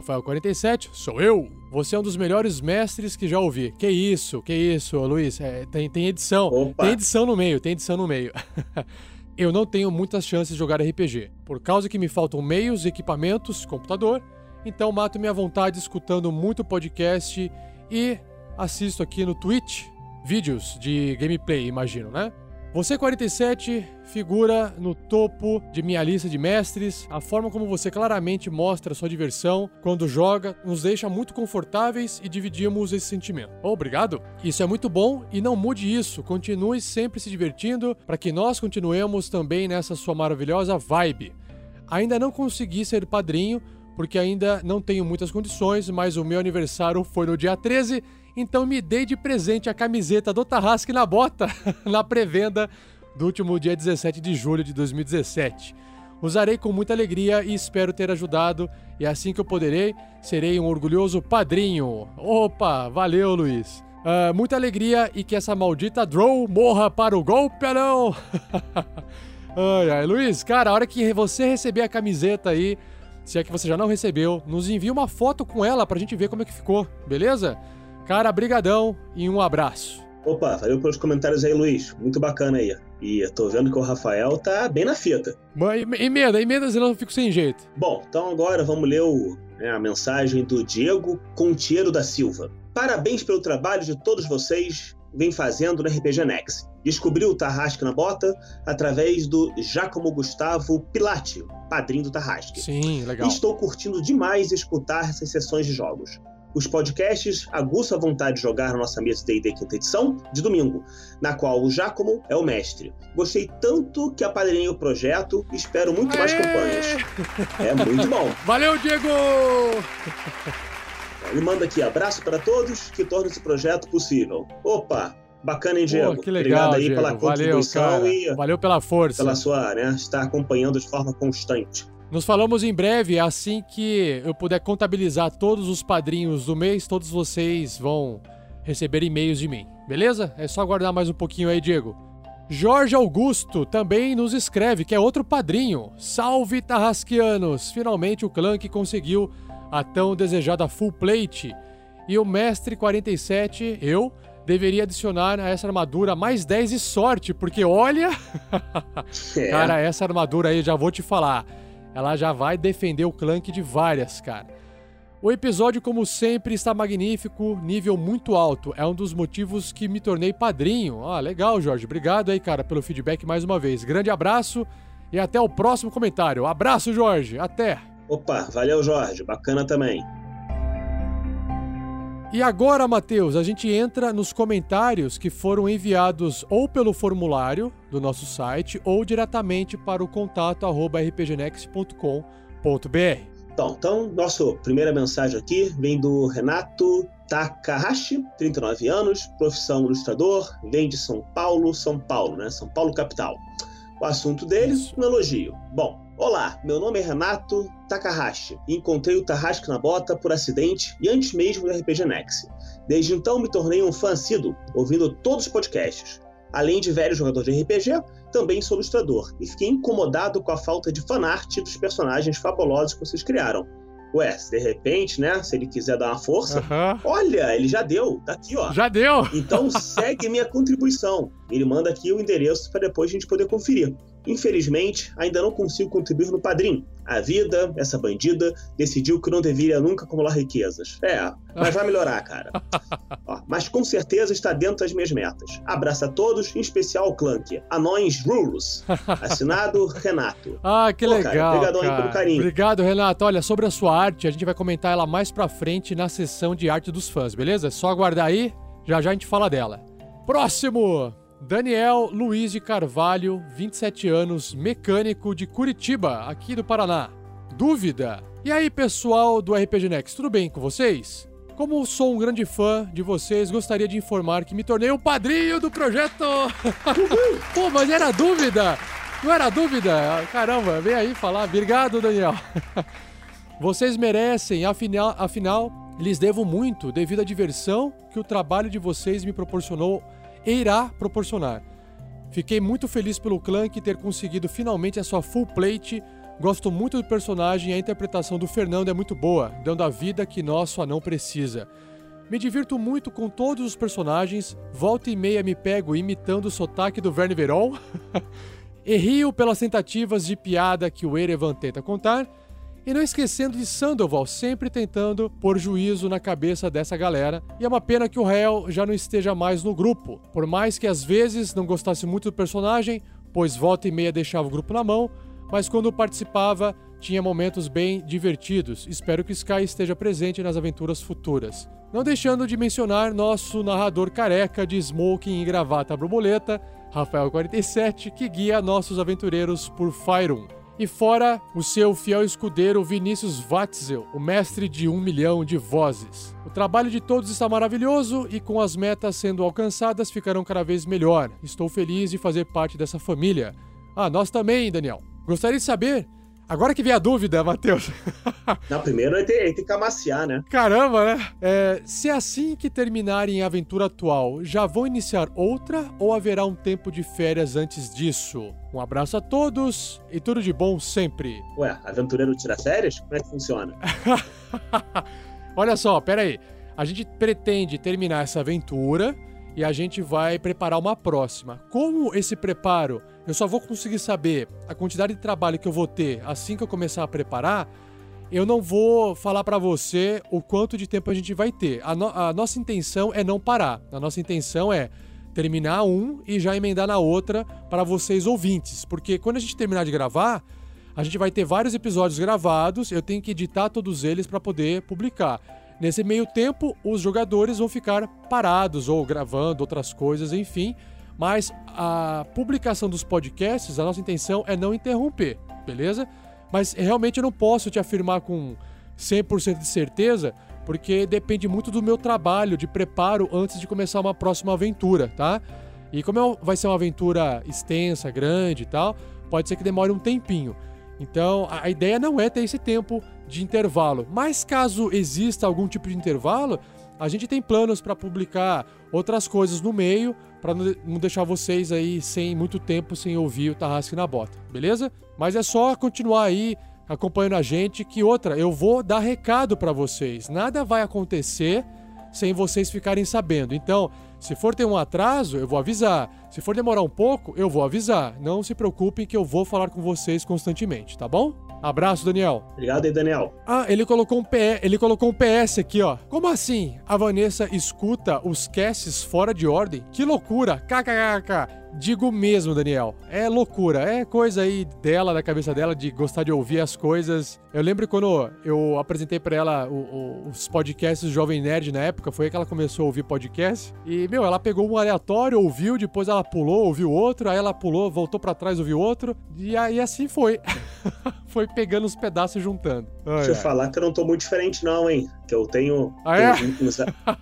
Rafael47, sou eu! Você é um dos melhores mestres que já ouvi. Que isso, que isso, Luiz. É, tem, tem edição. Opa. Tem edição no meio, tem edição no meio. (laughs) eu não tenho muitas chances de jogar RPG, por causa que me faltam meios, equipamentos, computador. Então mato minha vontade escutando muito podcast e assisto aqui no Twitch vídeos de gameplay, imagino, né? Você 47 figura no topo de minha lista de mestres. A forma como você claramente mostra sua diversão quando joga nos deixa muito confortáveis e dividimos esse sentimento. Obrigado. Isso é muito bom e não mude isso. Continue sempre se divertindo para que nós continuemos também nessa sua maravilhosa vibe. Ainda não consegui ser padrinho porque ainda não tenho muitas condições, mas o meu aniversário foi no dia 13, então me dei de presente a camiseta do Tarrasque na bota (laughs) na pré-venda do último dia 17 de julho de 2017. Usarei com muita alegria e espero ter ajudado, e assim que eu poderei, serei um orgulhoso padrinho. Opa, valeu, Luiz. Ah, muita alegria e que essa maldita Drow morra para o golpe, não. (laughs) ai, ai, Luiz, cara, a hora que você receber a camiseta aí, se é que você já não recebeu, nos envia uma foto com ela pra gente ver como é que ficou, beleza? Cara, brigadão e um abraço. Opa, valeu pelos comentários aí, Luiz. Muito bacana aí. E eu tô vendo que o Rafael tá bem na fita. Mas emenda, emenda, senão eu fico sem jeito. Bom, então agora vamos ler o, né, a mensagem do Diego Contiero da Silva. Parabéns pelo trabalho de todos vocês vem fazendo no RPG Next. Descobri o Tarrasque na Bota através do Giacomo Gustavo Pilati, padrinho do Tarrasque. Sim, legal. E estou curtindo demais escutar essas sessões de jogos. Os podcasts aguçam a vontade de jogar na nossa mesa D&D quinta edição, de domingo, na qual o Giacomo é o mestre. Gostei tanto que apadrinhei o projeto e espero muito mais campanhas. É muito bom. (laughs) Valeu, Diego! Ele manda aqui, abraço para todos que tornam esse projeto possível. Opa, bacana, hein, Diego? Pô, que legal, Obrigado aí Diego. pela Valeu, contribuição cara. e Valeu pela força. pela sua, né, estar acompanhando de forma constante. Nos falamos em breve, assim que eu puder contabilizar todos os padrinhos do mês, todos vocês vão receber e-mails de mim, beleza? É só aguardar mais um pouquinho aí, Diego. Jorge Augusto também nos escreve, que é outro padrinho. Salve, Tarrasquianos! Finalmente o clã que conseguiu a tão desejada full plate. E o mestre 47, eu, deveria adicionar a essa armadura mais 10 de sorte, porque olha. (laughs) É. Cara, essa armadura aí, já vou te falar. Ela já vai defender o Clank de várias, cara. O episódio, como sempre, está magnífico, nível muito alto. É um dos motivos que me tornei padrinho. Ah, legal, Jorge. Obrigado aí, cara, pelo feedback mais uma vez. Grande abraço e até o próximo comentário. Abraço, Jorge. Até. Opa, valeu, Jorge. Bacana também. E agora, Matheus, a gente entra nos comentários que foram enviados ou pelo formulário do nosso site ou diretamente para o contato arroba rpgnext.com.br. Então, então, nossa primeira mensagem aqui vem do Renato Takahashi, 39 anos, profissão ilustrador, vem de São Paulo, São Paulo, né? São Paulo capital. O assunto dele, um elogio. Bom, olá, meu nome é Renato Takahashi e encontrei o Tarrasque na Bota por acidente e antes mesmo do RPG Next. Desde então me tornei um fã assíduo, ouvindo todos os podcasts. Além de velho jogador de RPG, também sou ilustrador e fiquei incomodado com a falta de fanart dos personagens fabulosos que vocês criaram. Ué, se de repente, né, se ele quiser dar uma força, Aham. olha, ele já deu, tá aqui, ó. Já deu! Então (laughs) segue minha contribuição. Ele manda aqui o endereço para depois a gente poder conferir. Infelizmente, ainda não consigo contribuir no Padrim. A vida, essa bandida, decidiu que não deveria nunca acumular riquezas. É, mas vai melhorar, cara. (laughs) Ó, mas com certeza está dentro das minhas metas. Abraço a todos, em especial o Clank. Anões Rules. (laughs) Assinado Renato. Ah, que Pô, cara, legal. obrigadão aí cara. pelo carinho. Obrigado, Renato. Olha, sobre a sua arte, a gente vai comentar ela mais pra frente na sessão de arte dos fãs, beleza? É só aguardar aí, já já a gente fala dela. Próximo! Daniel Luiz de Carvalho, 27 anos, mecânico de Curitiba, aqui do Paraná. Dúvida? E aí, pessoal do RPG Next, tudo bem com vocês? Como sou um grande fã de vocês, gostaria de informar que me tornei um padrinho do projeto. (laughs) Pô, mas era dúvida? Não era dúvida? Caramba, vem aí falar. Obrigado, Daniel. (laughs) Vocês merecem, afinal, afinal, lhes devo muito devido à diversão que o trabalho de vocês me proporcionou irá proporcionar. Fiquei muito feliz pelo Clank ter conseguido finalmente a sua full plate. Gosto muito do personagem e a interpretação do Fernando é muito boa, dando a vida que nosso anão precisa. Me divirto muito com todos os personagens, volta e meia me pego imitando o sotaque do Verne Veron, (laughs) e rio pelas tentativas de piada que o Erevan tenta contar, e não esquecendo de Sandoval, sempre tentando pôr juízo na cabeça dessa galera. E é uma pena que o réu já não esteja mais no grupo. Por mais que às vezes não gostasse muito do personagem, pois volta e meia deixava o grupo na mão, mas quando participava tinha momentos bem divertidos. Espero que Sky esteja presente nas aventuras futuras. Não deixando de mencionar nosso narrador careca de smoking e gravata borboleta, Rafael47, que guia nossos aventureiros por Fyron. E fora o seu fiel escudeiro Vinícius Watzel, o mestre de um milhão de vozes. O trabalho de todos está maravilhoso e com as metas sendo alcançadas ficarão cada vez melhor. Estou feliz de fazer parte dessa família. Ah, nós também, Daniel. Gostaria de saber Agora que vem a dúvida, Matheus. (laughs) Na primeira ele tem, ele tem que amaciar, né? Caramba, né? É, se é assim que terminarem a aventura atual, já vão iniciar outra ou haverá um tempo de férias antes disso? Um abraço a todos e tudo de bom sempre. Ué, aventureiro tira férias? Como é que funciona? (laughs) Olha só, pera aí. A gente pretende terminar essa aventura e a gente vai preparar uma próxima. Como esse preparo, eu só vou conseguir saber a quantidade de trabalho que eu vou ter assim que eu começar a preparar, eu não vou falar pra você o quanto de tempo a gente vai ter. A, no- a nossa intenção é não parar. A nossa intenção é terminar um e já emendar na outra para vocês ouvintes, porque quando a gente terminar de gravar, a gente vai ter vários episódios gravados, eu tenho que editar todos eles para poder publicar. Nesse meio tempo, os jogadores vão ficar parados ou gravando outras coisas, enfim. Mas a publicação dos podcasts, a nossa intenção é não interromper, beleza? Mas realmente eu não posso te afirmar com 100% de certeza, porque depende muito do meu trabalho de preparo antes de começar uma próxima aventura, tá? E como é vai ser uma aventura extensa, grande e tal, pode ser que demore um tempinho. Então, a ideia não é ter esse tempo de intervalo. Mas caso exista algum tipo de intervalo, a gente tem planos para publicar outras coisas no meio, para não de- não deixar vocês aí sem muito tempo sem ouvir o Tarrasque na Bota, beleza? Mas é só continuar aí acompanhando a gente que outra, eu vou dar recado para vocês. Nada vai acontecer sem vocês ficarem sabendo. Então, se for ter um atraso, eu vou avisar. Se for demorar um pouco, eu vou avisar. Não se preocupem que eu vou falar com vocês constantemente, tá bom? Abraço, Daniel. Obrigado aí, Daniel. Ah, ele colocou um PS, ele colocou um PS aqui, ó. Como assim? A Vanessa escuta os casts fora de ordem? Que loucura! KKKK. Digo mesmo, Daniel. É loucura. É coisa aí dela, da cabeça dela, de gostar de ouvir as coisas. Eu lembro quando eu apresentei pra ela o- o- os podcasts do Jovem Nerd na época, foi aí que ela começou a ouvir podcast. E, meu, ela pegou um aleatório, ouviu, depois ela pulou, ouviu outro, aí ela pulou, voltou pra trás, ouviu outro. E aí assim foi. (laughs) foi pegando os pedaços e juntando. Ai, Deixa eu ai. falar que eu não tô muito diferente, não, hein? Que eu tenho. Ah, é? tem, uns,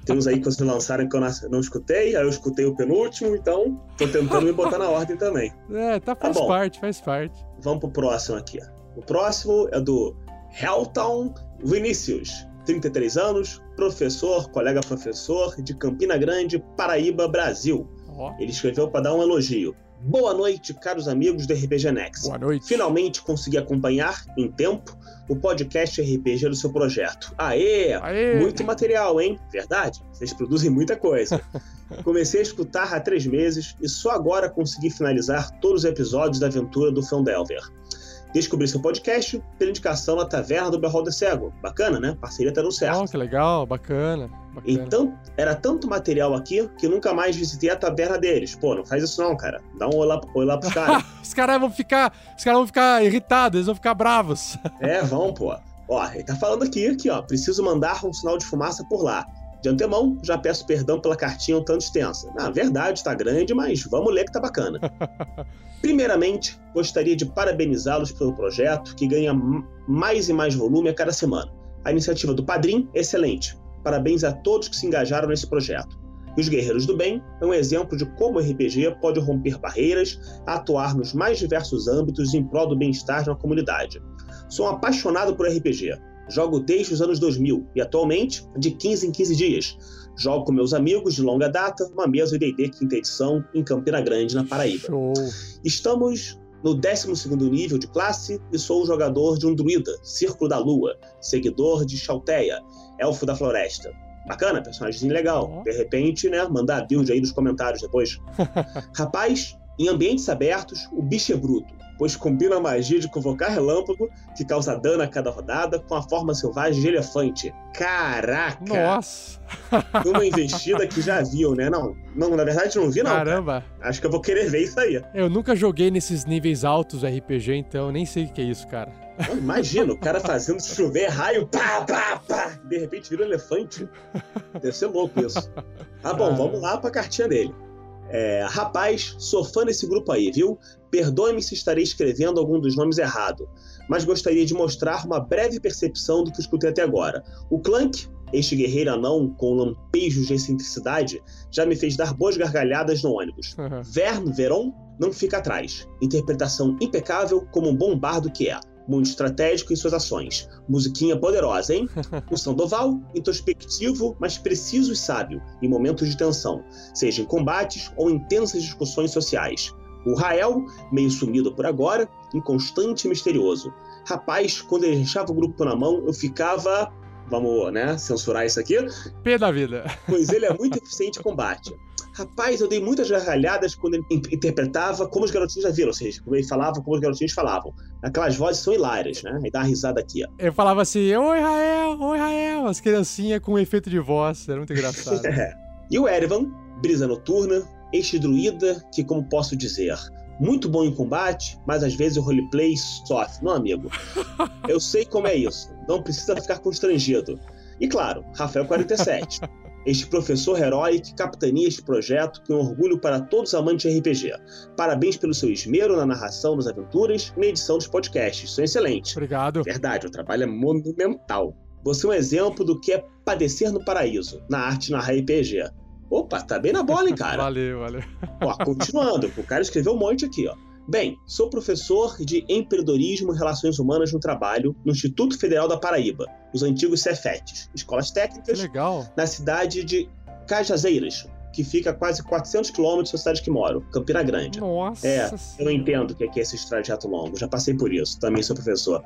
tem uns aí que vocês lançaram que eu não, escutei, aí eu escutei o penúltimo, então tô tentando me botar na ordem também. É, tá, faz bom. parte, faz parte. Vamos pro próximo aqui. O próximo é do Helltown Vinicius. 33 anos, professor, colega professor de Campina Grande, Paraíba, Brasil. Ó. Ele escreveu para dar um elogio. Boa noite, caros amigos do RPG Next. Boa noite. Finalmente consegui acompanhar, em tempo, o podcast RPG do seu projeto. Aê! Aê! Muito material, hein? Verdade? Vocês produzem muita coisa. (laughs) Comecei a escutar há três meses e só agora consegui finalizar todos os episódios da aventura do Fandelver. Descobri seu podcast pela indicação na Taverna do Beholder Cego. Bacana, né? Parceria tá dando certo. Ó, que legal, bacana. bacana. Então, era tanto material aqui que nunca mais visitei a taverna deles. Pô, não faz isso não, cara. Dá um oi lá, oi lá pros caras. (laughs) os caras vão ficar. Os caras vão ficar irritados, eles vão ficar bravos. (laughs) É, vão, pô. Ó, ele tá falando aqui, aqui, ó. Preciso mandar um sinal de fumaça por lá. De antemão, já peço perdão pela cartinha um tanto extensa. Na verdade, tá grande, mas vamos ler que tá bacana. (laughs) Primeiramente, gostaria de parabenizá-los pelo projeto que ganha mais e mais volume a cada semana. A iniciativa do Padrim, excelente. Parabéns a todos que se engajaram nesse projeto. E os Guerreiros do Bem é um exemplo de como o RPG pode romper barreiras, atuar nos mais diversos âmbitos em prol do bem-estar de uma comunidade. Sou um apaixonado por RPG. Jogo desde os anos 2000 e atualmente de 15 em 15 dias. Jogo com meus amigos de longa data uma mesa D&D quinta edição em Campina Grande, na Paraíba. Show. Estamos no 12º nível de classe e sou o jogador de um druida, Círculo da Lua, seguidor de Chalteia, Elfo da Floresta. Bacana, personagemzinho legal. De repente, né, mandar a build aí nos comentários depois. (laughs) Rapaz, em ambientes abertos, o bicho é bruto, pois combina a magia de convocar relâmpago, que causa dano a cada rodada, com a forma selvagem de elefante. Caraca! Nossa! Uma (laughs) investida que já viu, né? Não, não na verdade não vi, não. cara. Caramba! Acho que eu vou querer ver isso aí. Eu nunca joguei nesses níveis altos RPG, então nem sei o que é isso, cara. Não, Imagina, o cara fazendo chover raio, pá, pá, pá, de repente vira um elefante. Deve ser louco isso. Ah, bom, vamos lá pra cartinha dele. É, rapaz, sou fã desse grupo aí, viu? Perdoe-me se estarei escrevendo algum dos nomes errado, mas gostaria de mostrar uma breve percepção do que escutei até agora. O Clank, este guerreiro anão com lampejos de excentricidade, já me fez dar boas gargalhadas no ônibus. Vern Veron não fica atrás. Interpretação impecável como um bom bardo que é. Muito estratégico em suas ações. Musiquinha poderosa, hein? (laughs) O Sandoval, introspectivo, mas preciso e sábio em momentos de tensão, seja em combates ou intensas discussões sociais. O Rael, meio sumido por agora, inconstante e misterioso. Rapaz, quando ele deixava o grupo na mão, eu ficava. Vamos, né, censurar isso aqui? P da vida. Pois ele é muito (laughs) eficiente em combate. Rapaz, eu dei muitas gargalhadas quando ele in- interpretava como os garotinhos já viram, ou seja, como ele falava como os garotinhos falavam. Aquelas vozes são hilárias, né? E dá uma risada aqui, ó. Eu falava assim, oi Rael, oi Rael, as criancinhas com efeito de voz, era muito engraçado. (laughs) e o Erevan, brisa noturna, este druida que, como posso dizer, muito bom em combate, mas às vezes o roleplay sofre, não, amigo? (laughs) Eu sei como é isso, não precisa ficar constrangido. E claro, Rafael 47. (laughs) Este professor herói que capitania este projeto com orgulho para todos os amantes de RPG. Parabéns pelo seu esmero na narração das aventuras e na edição dos podcasts. São excelentes. Obrigado. Verdade, o trabalho é monumental. Você é um exemplo do que é padecer no paraíso, na arte narrar RPG. Opa, tá bem na bola, hein, cara? (laughs) valeu, valeu. Ó, continuando, o cara escreveu um monte aqui, ó. Bem, sou professor de empreendedorismo e relações humaas no trabalho no Instituto Federal da Paraíba, os antigos Cefetes, escolas técnicas, legal. na cidade de Cajazeiras, que fica a quase 400 quilômetros da cidade que moro, Campina Grande. Nossa. É, eu entendo que aqui é esse trajeto longo, já passei por isso, também sou professor.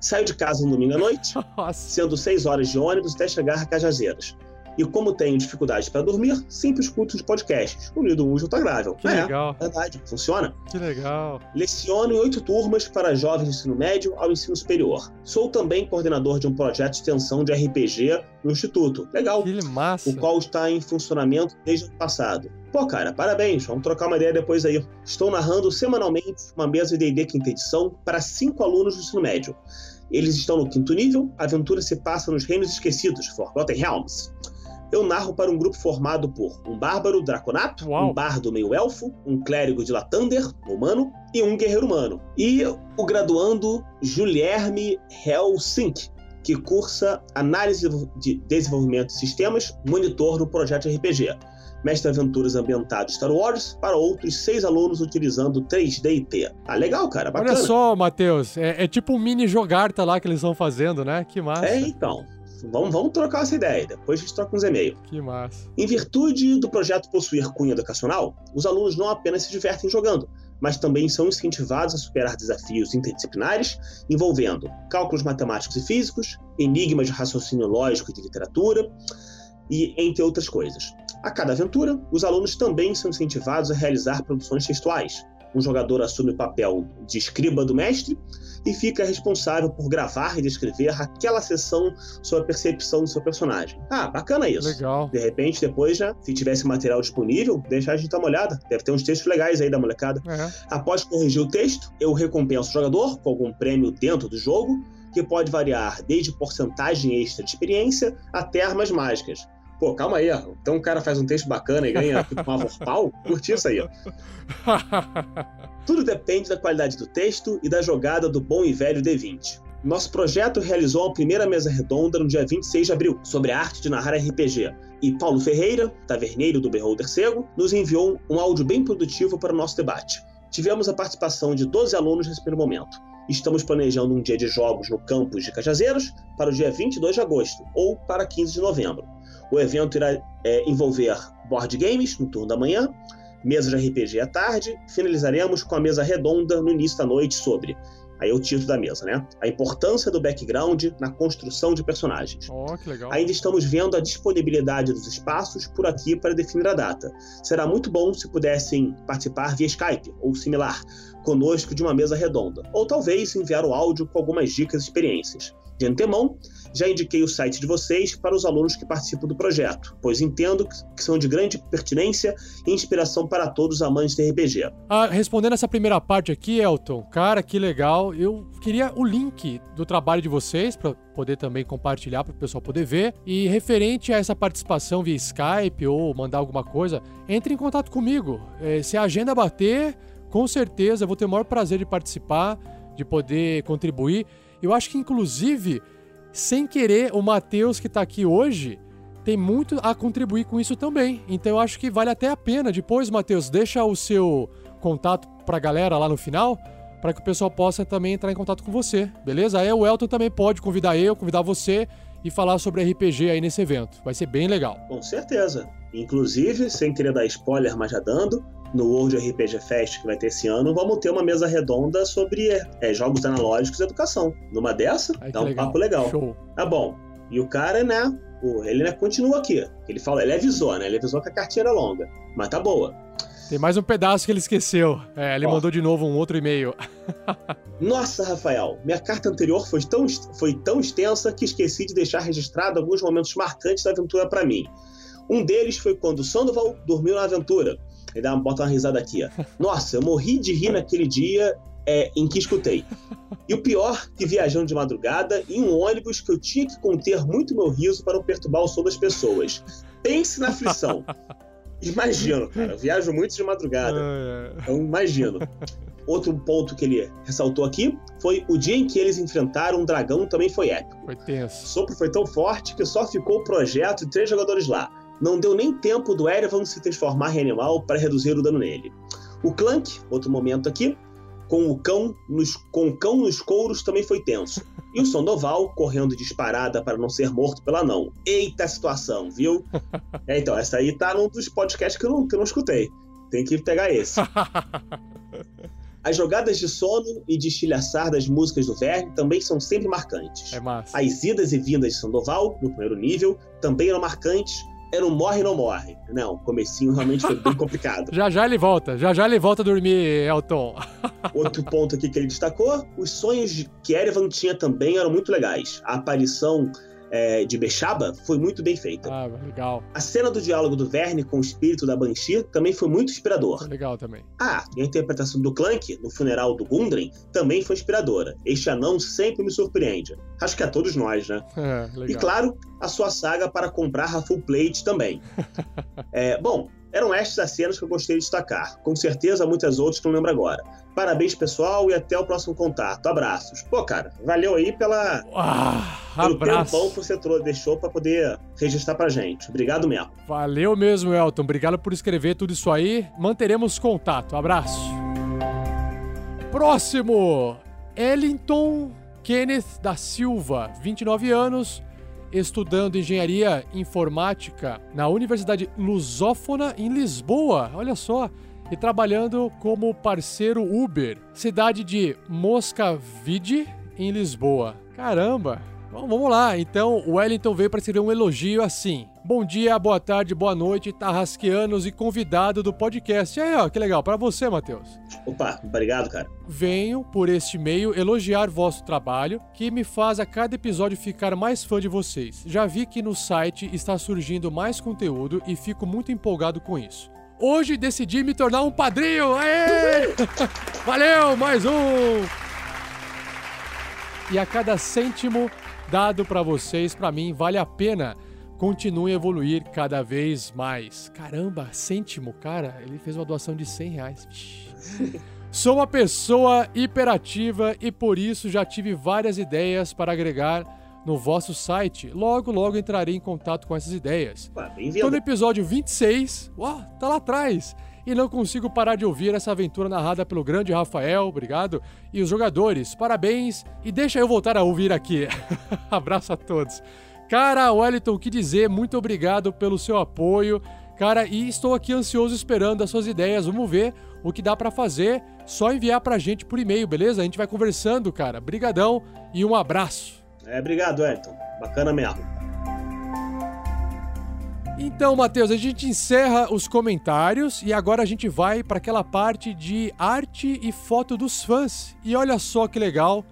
Saio de casa no domingo à noite, (laughs) sendo seis horas de ônibus até chegar a Cajazeiras. E como tenho dificuldade para dormir, sempre escuto os podcasts, unido um junto agradável. Que é, legal. verdade, funciona. Que legal. Leciono em oito turmas para jovens do ensino médio ao ensino superior. Sou também coordenador de um projeto de extensão de RPG no Instituto. Legal. Que massa. O qual está em funcionamento desde o ano passado. Pô, cara, parabéns. Vamos trocar uma ideia depois aí. Estou narrando semanalmente uma mesa de D&D quinta edição para cinco alunos do ensino médio. Eles estão no quinto nível. A aventura se passa nos Reinos Esquecidos, Forgotten Realms. Eu narro para um grupo formado por um bárbaro draconato, um bardo meio-elfo, um clérigo de Latander, humano, e um guerreiro humano. E o graduando Julierme Helsink, que cursa Análise de Desenvolvimento de Sistemas, monitor no projeto RPG. Mestre Aventuras ambientado Star Wars para outros seis alunos utilizando 3D e T. Ah, legal, cara, bacana. Olha só, Matheus, é, é tipo um mini jogarta lá que eles estão fazendo, né? Que massa. É, então. Vamos, vamos trocar essa ideia. Depois a gente troca uns e-mails. Que massa. Em virtude do projeto possuir cunho educacional, os alunos não apenas se divertem jogando, mas também são incentivados a superar desafios interdisciplinares envolvendo cálculos matemáticos e físicos, enigmas de raciocínio lógico e de literatura, e entre outras coisas. A cada aventura, os alunos também são incentivados a realizar produções textuais. Um jogador assume o papel de escriba do mestre e fica responsável por gravar e descrever aquela sessão sobre a percepção do seu personagem. Ah, bacana isso. Legal. De repente, depois, já, se tivesse material disponível, deixar a gente dar uma olhada. Deve ter uns textos legais aí da molecada. É. Após corrigir o texto, eu recompenso o jogador com algum prêmio dentro do jogo, que pode variar desde porcentagem extra de experiência até armas mágicas. Pô, calma aí, ó. Então o cara faz um texto bacana e ganha uma vorpal? Curti isso aí, ó. (laughs) Tudo depende da qualidade do texto e da jogada do bom e velho D20. Nosso projeto realizou a primeira mesa redonda no dia 26 de abril, sobre a arte de narrar RPG. E Paulo Ferreira, taverneiro do Beholder Cego, nos enviou um áudio bem produtivo para o nosso debate. Tivemos a participação de 12 alunos nesse primeiro momento. Estamos planejando um dia de jogos no campus de Cajazeiros para o dia 22 de agosto, ou para 15 de novembro. O evento irá é, envolver board games no turno da manhã, mesa de RPG à tarde, finalizaremos com a mesa redonda no início da noite sobre, aí é o título da mesa, né? A importância do background na construção de personagens. Oh, que legal. Ainda estamos vendo a disponibilidade dos espaços por aqui para definir a data. Será muito bom se pudessem participar via Skype ou similar, conosco de uma mesa redonda, ou talvez enviar o áudio com algumas dicas e experiências. De antemão, já indiquei o site de vocês para os alunos que participam do projeto, pois entendo que são de grande pertinência e inspiração para todos os amantes de RPG. Ah, respondendo essa primeira parte aqui, Elton, cara, que legal. Eu queria o link do trabalho de vocês para poder também compartilhar para o pessoal poder ver. E referente a essa participação via Skype ou mandar alguma coisa, entre em contato comigo. Eh, se a agenda bater, com certeza eu vou ter o maior prazer de participar, de poder contribuir. Eu acho que, inclusive, sem querer, o Matheus que tá aqui hoje tem muito a contribuir com isso também. Então eu acho que vale até a pena. Depois, Matheus, deixa o seu contato pra galera lá no final, para que o pessoal possa também entrar em contato com você, beleza? Aí o Elton também pode convidar eu, convidar você e falar sobre RPG aí nesse evento. Vai ser bem legal. Com certeza. Inclusive, sem querer dar spoiler, mas já dando, no World RPG Fest que vai ter esse ano, vamos ter uma mesa redonda sobre é, jogos analógicos e educação. Numa dessa, Ai, dá um legal. papo legal. Show. Tá bom. E o cara, né? Ele né, continua aqui. Ele fala, ele avisou, né? Ele avisou que a cartinha era longa. Mas tá boa. Tem mais um pedaço que ele esqueceu. É, ele Ó. mandou de novo um outro e-mail. (laughs) Nossa, Rafael, minha carta anterior foi tão, foi tão extensa que esqueci de deixar registrado alguns momentos marcantes da aventura pra mim. Um deles foi quando o Sandoval dormiu na aventura. Ele dá uma, bota uma risada aqui, ó. Nossa, eu morri de rir naquele dia é, em que escutei. E o pior, que viajando de madrugada em um ônibus que eu tinha que conter muito meu riso para não perturbar o som das pessoas. Pense na aflição. Imagino, cara. Eu viajo muito de madrugada. Então, imagino. Outro ponto que ele ressaltou aqui foi o dia em que eles enfrentaram um dragão também foi épico. Foi tenso. O sopro foi tão forte que só ficou o projeto e três jogadores lá. Não deu nem tempo do Erevan se transformar em animal para reduzir o dano nele. O Clank, outro momento aqui, com o cão nos, com o cão nos couros também foi tenso. E o Sandoval correndo disparada para não ser morto pela não. Eita situação, viu? É, então, essa aí tá num dos podcasts que eu não, que eu não escutei. Tem que pegar esse. (laughs) As jogadas de sono e de estilhaçar das músicas do Verne também são sempre marcantes. É massa. As idas e vindas de Sandoval, no primeiro nível, também eram marcantes. Era um morre não morre. Não, o comecinho realmente foi bem (laughs) complicado. Já já ele volta. Já já ele volta a dormir, Elton. (laughs) Outro ponto aqui que ele destacou, os sonhos que Erevan tinha também eram muito legais. A aparição é, de Bechaba foi muito bem feita. Ah, legal. A cena do diálogo do Verne com o espírito da Banshee também foi muito inspirador. Legal também. Ah, e a interpretação do Clank no funeral do Gundren também foi inspiradora. Este anão sempre me surpreende. Acho que a todos nós, né? (laughs) É, legal. E claro, a sua saga para comprar a full plate também. (laughs) É, bom, eram estas as cenas que eu gostei de destacar. Com certeza, muitas outras que não lembro agora. Parabéns, pessoal, e até o próximo contato. Abraços. Pô, cara, valeu aí pela, Ah, pelo abraço. tempão que você deixou para poder registrar pra gente. Obrigado mesmo. Valeu mesmo, Elton. Obrigado por escrever tudo isso aí. Manteremos contato. Abraço. Próximo. Ellington Kenneth da Silva, 29 anos, estudando engenharia informática na Universidade Lusófona em Lisboa. Olha só. E trabalhando como parceiro Uber, cidade de Moscavide, em Lisboa. Caramba! Bom, vamos lá. Então, o Wellington veio para escrever um elogio assim. Bom dia, boa tarde, boa noite, tarrasqueanos e convidado do podcast. E aí, ó, que legal. Para você, Matheus. Opa, obrigado, cara. Venho, por este meio, elogiar vosso trabalho, que me faz a cada episódio ficar mais fã de vocês. Já vi que no site está surgindo mais conteúdo e fico muito empolgado com isso. Hoje decidi me tornar um padrinho! Aê! (laughs) Valeu, mais um! E a cada cêntimo dado para vocês, para mim, vale a pena. Continue a evoluir cada vez mais. Caramba, cêntimo, cara, ele fez uma doação de 100 reais. Sou uma pessoa hiperativa e por isso já tive várias ideias para agregar no vosso site. Logo, logo entrarei em contato com essas ideias. Tô no episódio 26. Uau, tá lá atrás. E não consigo parar de ouvir essa aventura narrada pelo grande Rafael, obrigado. E os jogadores, parabéns. E deixa eu voltar a ouvir aqui. (laughs) Abraço a todos. Cara, Wellington, o que dizer? Muito obrigado pelo seu apoio. Cara, e estou aqui ansioso esperando as suas ideias. Vamos ver o que dá pra fazer. Só enviar pra gente por e-mail, beleza? A gente vai conversando, cara. Brigadão e um abraço. É, obrigado, Elton. Bacana mesmo. Então, Matheus, a gente encerra os comentários e agora a gente vai para aquela parte de arte e foto dos fãs. E olha só que legal,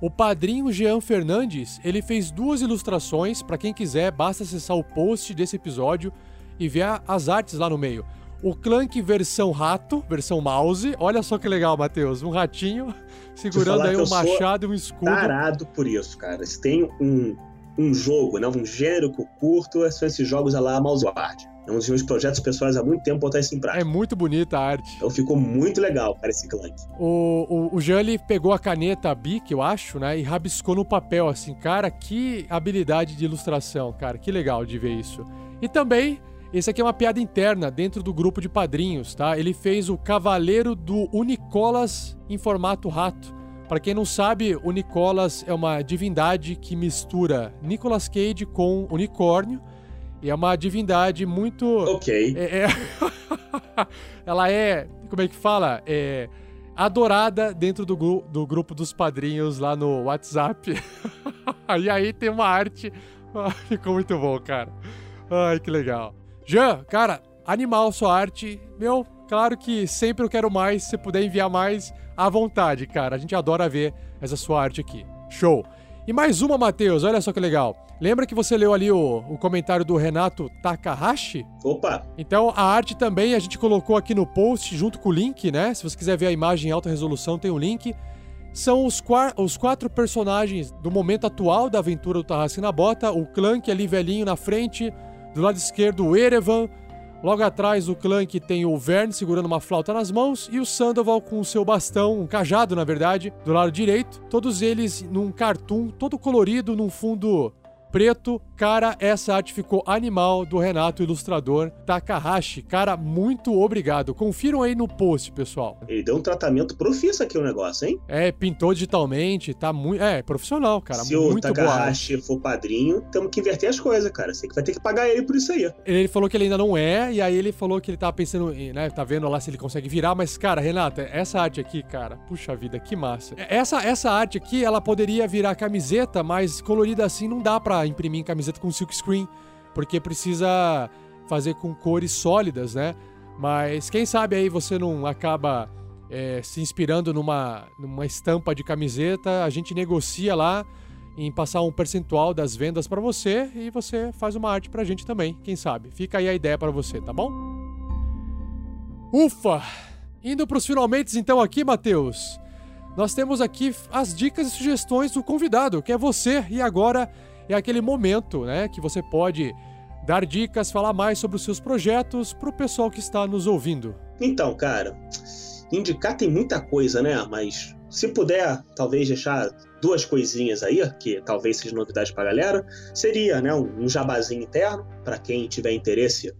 o padrinho Jean Fernandes, ele fez duas ilustrações, para quem quiser, basta acessar o post desse episódio e ver as artes lá no meio. O Clank versão rato, versão mouse. Olha só que legal, Matheus, um ratinho (laughs) segurando aí um machado e um escudo. Tarado por isso, cara. Se tem um, um jogo, né, um gênero que eu curto, são esses jogos a lá Mouseward. É um dos meus projetos pessoais há muito tempo botar isso em prática. É muito bonita a arte. Então ficou muito legal, cara, esse Clank. O, o, o Jean pegou a caneta Bic, eu acho, né? E rabiscou no papel, assim. Cara, que habilidade de ilustração, cara. Que legal de ver isso. E também Esse aqui é uma piada interna dentro do grupo de padrinhos, tá? Ele fez o Cavaleiro do Unicolas em formato rato. Pra quem não sabe, o Nicolas é uma divindade que mistura Nicolas Cage com unicórnio. E é uma divindade muito. Ok. É, é- (laughs) Ela é. Como é que fala? É. Adorada dentro do, gru- do grupo dos padrinhos lá no WhatsApp. (laughs) e aí tem uma arte. (laughs) Ficou muito bom, cara. Ai, que legal. Jean, cara, animal sua arte. Meu, claro que sempre eu quero mais. Se você puder enviar mais, à vontade, cara. A gente adora ver essa sua arte aqui. Show. E mais uma, Matheus, olha só que legal. Lembra que você leu ali o, o comentário do Renato Takahashi? Opa! Então a arte também a gente colocou aqui no post junto com o link, né? Se você quiser ver a imagem em alta resolução, tem o link. São os, os quatro personagens do momento atual da aventura do Tarrasque na Bota. O Clank ali velhinho na frente. Do lado esquerdo, o Erevan. Logo atrás, o Clank tem o Vern segurando uma flauta nas mãos. E o Sandoval com o seu bastão, um cajado na verdade, do lado direito. Todos eles num cartoon todo colorido, num fundo preto. Cara, essa arte ficou animal do Renato Ilustrador Takahashi. Cara, muito obrigado. Confiram aí no post, pessoal. Ele deu um tratamento profício aqui o negócio, hein? É, pintou digitalmente, tá muito. É, profissional, cara. Se o muito boa. arte. Takahashi for padrinho, temos que inverter as coisas, cara. Você que vai ter que pagar ele por isso aí. Ele falou que ele ainda não é, e aí ele falou que ele tava pensando, né? Tá vendo lá se ele consegue virar, mas, cara, Renata, essa arte aqui, cara, puxa vida, que massa. Essa, essa arte aqui, ela poderia virar camiseta, mas colorida assim não dá pra imprimir em camiseta com silk screen, porque precisa fazer com cores sólidas, né? Mas quem sabe aí você não acaba é, se inspirando numa, numa estampa de camiseta, a gente negocia lá em passar um percentual das vendas pra você e você faz uma arte pra gente também, quem sabe. Fica aí a ideia pra você, tá bom? Ufa! Indo pros finalmente então aqui, Matheus. Nós temos aqui as dicas e sugestões do convidado, que é você, e agora é aquele momento, né, que você pode dar dicas, falar mais sobre os seus projetos pro pessoal que está nos ouvindo. Então, cara, indicar tem muita coisa, né? Mas se puder, talvez deixar duas coisinhas aí, que talvez seja novidade pra galera, seria, né, um, jabazinho interno para quem tiver interesse,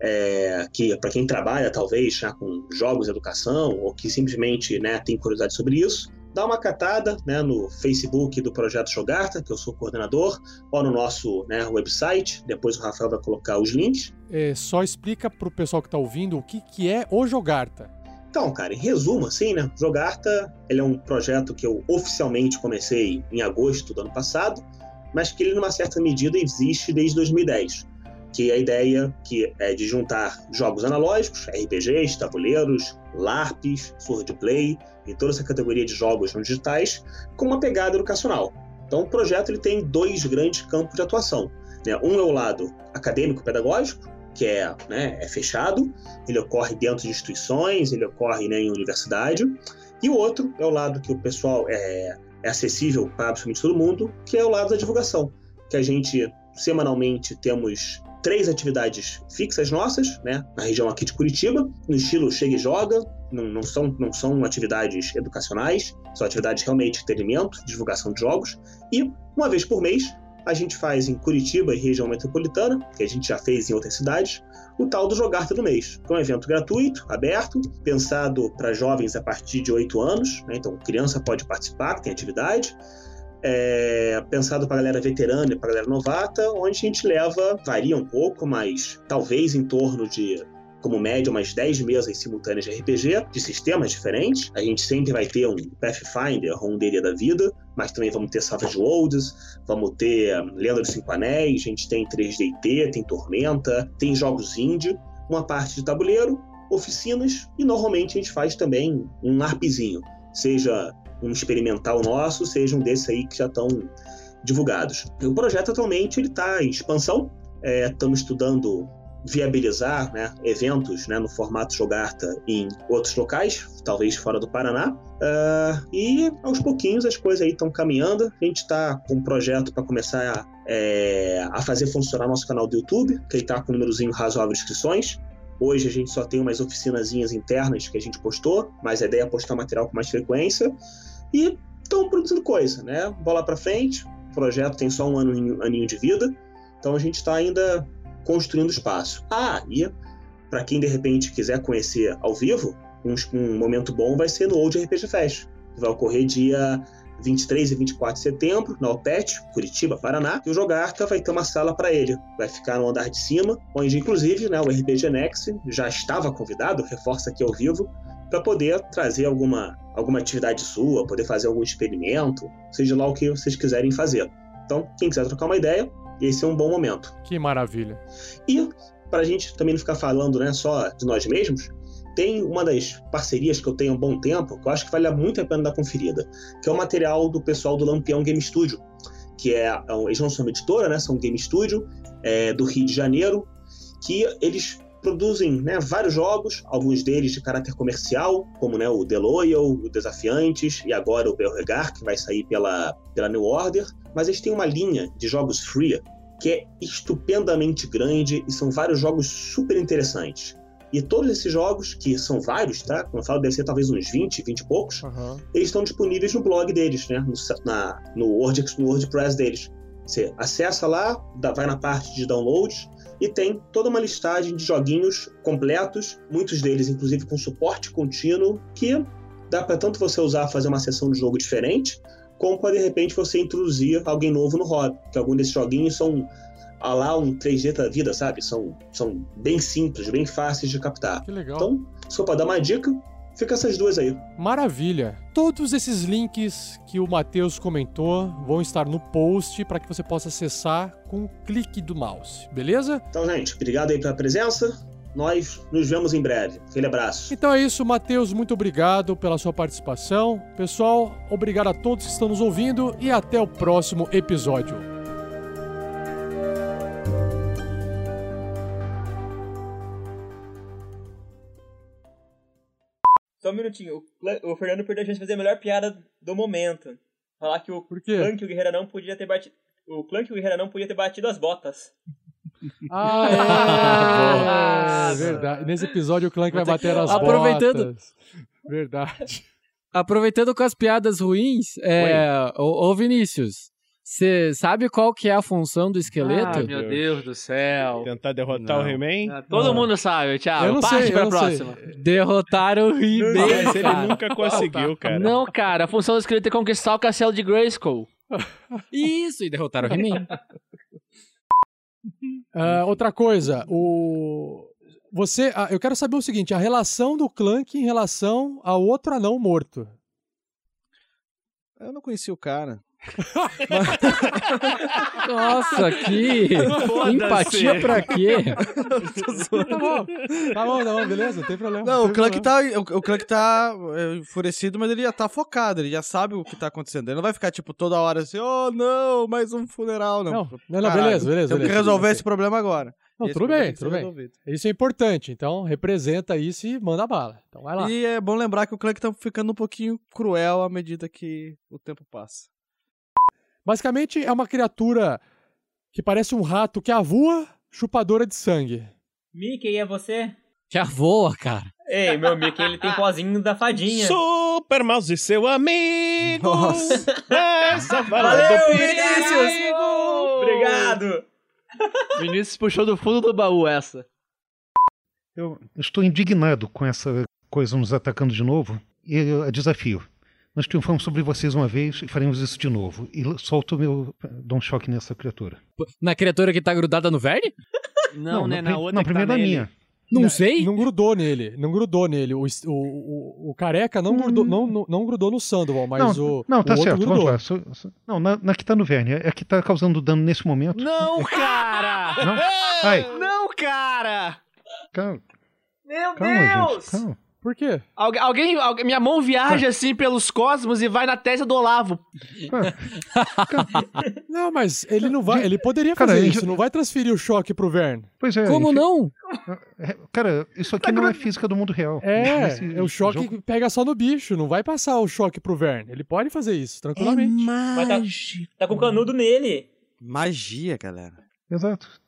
é, que para quem trabalha talvez já com jogos, educação ou que simplesmente, né, tem curiosidade sobre isso. Dá uma catada né, no Facebook do Projeto Jogarta, que eu sou coordenador, ou no nosso né, website. Depois o Rafael vai colocar os links. É, só explica pro pessoal que tá ouvindo o que, que é o Jogarta. Então, cara, em resumo, assim, né? Jogarta, ele é um projeto que eu oficialmente comecei em agosto do ano passado, mas que ele, numa certa medida, existe desde 2010. Que a ideia que é de juntar jogos analógicos, RPGs, tabuleiros, LARPs, swordplay e toda essa categoria de jogos não digitais, com uma pegada educacional. Então, o projeto ele tem dois grandes campos de atuação. Né? Um é o lado acadêmico-pedagógico, que é, né, é fechado, ele ocorre dentro de instituições, ele ocorre né, em universidade, e o outro é o lado que o pessoal é, é acessível para absolutamente todo mundo, que é o lado da divulgação, que a gente semanalmente temos três atividades fixas nossas, né, na região aqui de Curitiba, no estilo chega e joga, não, não são, não são atividades educacionais, são atividades realmente de entretenimento, divulgação de jogos, e uma vez por mês a gente faz em Curitiba e região metropolitana, que a gente já fez em outras cidades, o tal do Jogarta do Mês, que é um evento gratuito, aberto, pensado para jovens a partir de 8 anos, né? então criança pode participar, tem atividade, é, pensado para galera veterana e para galera novata, onde a gente leva, varia um pouco, mas talvez em torno de como média, umas 10 mesas simultâneas de RPG, de sistemas diferentes. A gente sempre vai ter um Pathfinder, Ronderia da Vida, mas também vamos ter Savage Worlds, vamos ter Lenda dos Cinco Anéis, a gente tem 3DT, tem Tormenta, tem jogos indie, uma parte de tabuleiro, oficinas, e normalmente a gente faz também um LARPzinho, seja um experimental nosso, seja um desses aí que já estão divulgados. E o projeto atualmente está em expansão, estamos estudando viabilizar né, eventos né, no formato Jogarta em outros locais, talvez fora do Paraná. Uh, e aos pouquinhos as coisas aí estão caminhando. A gente está com um projeto para começar a, é, a fazer funcionar nosso canal do YouTube, que está com um númerozinho razoável de inscrições. Hoje a gente só tem umas oficinazinhas internas que a gente postou, mas a ideia é postar material com mais frequência. E estão produzindo coisa, né? Bola para frente. O projeto tem só um ano, aninho de vida. Então a gente está ainda construindo espaço. Ah, e para quem de repente quiser conhecer ao vivo, um, um momento bom vai ser no Old RPG Fest, que vai ocorrer dia 23 e 24 de setembro, na OPET, Curitiba, Paraná, e o Jogarta vai ter uma sala para ele. Vai ficar no andar de cima, onde inclusive né, o RPG Next já estava convidado, reforça aqui ao vivo, para poder trazer alguma, alguma atividade sua, poder fazer algum experimento, seja lá o que vocês quiserem fazer. Então, quem quiser trocar uma ideia, esse é um bom momento. Que maravilha. E, para a gente também não ficar falando né, só de nós mesmos, tem uma das parcerias que eu tenho há um bom tempo, que eu acho que vale muito a pena dar conferida, que é o material do pessoal do Lampião Game Studio, que é, é eles não são uma editora, né, são um game studio é, do Rio de Janeiro, que eles produzem né, vários jogos, alguns deles de caráter comercial, como né, o The Loyal, o Desafiantes e agora o Belregar, que vai sair pela, pela New Order, mas eles têm uma linha de jogos free que é estupendamente grande e são vários jogos super interessantes. E todos esses jogos, que são vários, tá? Como eu falo, deve ser talvez uns 20, 20 e poucos, eles estão disponíveis no blog deles, né? No, na, no, Word, no WordPress deles. Você acessa lá, vai na parte de downloads e tem toda uma listagem de joguinhos completos, muitos deles inclusive com suporte contínuo, que dá para tanto você usar fazer uma sessão de jogo diferente, como para de repente você introduzir alguém novo no hobby. Que alguns desses joguinhos são a lá um 3D da vida, sabe? São, são bem simples, bem fáceis de captar. Que legal. Então, for para dar uma dica, fica essas duas aí. Maravilha. Todos esses links que o Matheus comentou vão estar no post para que você possa acessar com um clique do mouse, beleza? Então, gente, obrigado aí pela presença. Nós nos vemos em breve. Aquele abraço. Então é isso, Matheus, muito obrigado pela sua participação. Pessoal, obrigado a todos que estão nos ouvindo e até o próximo episódio. Só um minutinho. O, o Fernando perdeu a chance de fazer a melhor piada do momento. Falar que o quê? Clank e o Guerreira não podia ter batido. O Clank e o Guerreira não podia ter batido as botas. (laughs) Ah, é, (laughs) verdade. Nesse episódio o Clank vai bater as Aproveitando- botas. Verdade. Aproveitando com as piadas ruins, é, ô, ô Vinícius, você sabe qual que é a função do esqueleto? Ah, meu Deus do céu. Tentar derrotar o He-Man? Ah, Todo mundo sabe, Thiago. Eu não Parte sei, pra eu não sei. próxima. Derrotar o He-Man. Mas ele cara. nunca conseguiu, cara. Não, cara, a função do esqueleto é conquistar o castelo de Grayskull. Isso, e derrotar o He-Man. (laughs) Ah, outra coisa, o. Você. ah, eu quero saber o seguinte: a relação do Clank em relação ao outro anão morto. Eu não conheci o cara. (laughs) Nossa, que empatia pra quê? tá bom, tá bom, tá bom, beleza, não tem problema. Não, o tem Clank problema. tá, o, o Clank tá é, enfurecido, mas ele já tá focado, ele já sabe o que tá acontecendo. Ele não vai ficar, tipo, toda hora assim, oh, não, mais um funeral, não. Não, não, beleza, beleza, Temos que beleza, resolver ok. esse problema agora. Não, tudo bem, tem tudo bem. resolvido. Isso é importante, então representa isso e manda bala. Então vai lá. E é bom lembrar que o Clank tá ficando um pouquinho cruel à medida que o tempo passa. Basicamente é uma criatura que parece um rato que avua, chupadora de sangue. Mickey, é você? Já voa, cara. Ei, meu Mickey, ele tem pozinho da fadinha. Super Mouse, seu amigo! Essa (laughs) fala Valeu, Vinícius! Obrigado! Vinícius puxou do fundo do baú essa. Eu estou indignado com essa coisa nos atacando de novo. E eu desafio. Nós triunfamos sobre vocês uma vez e faremos isso de novo. E solto o meu. dou um choque nessa criatura. Na criatura que tá grudada no Verne? Não, Não, né? Na prim- outra não, tá primeiro na nele. minha. Não sei. Não grudou nele, não grudou nele. O, o, o, o careca não, grudou, não, não, não grudou no Sandoval, mas não, o. não, tá o outro certo, grudou. vamos lá. Não, na, na que tá no Verne. É a que tá causando dano nesse momento. Não, cara! Não? Ai, Não, cara! calma, Meu calma, Deus! gente. Calma. Por quê? Algu- alguém, alguém- minha mão viaja assim pelos cosmos e vai na testa do Olavo. (laughs) Não, mas ele não vai. Ele poderia Cara, fazer ele- isso, não vai transferir o choque pro Verne. Pois é. Como enfim- não? É, Cara, isso aqui não é física do mundo real. É, Esse é o choque jogo- que pega só no bicho, não vai passar o choque pro Verne. Ele pode fazer isso, tranquilamente. Mas tá, tá com canudo nele. Magia, galera. Exato.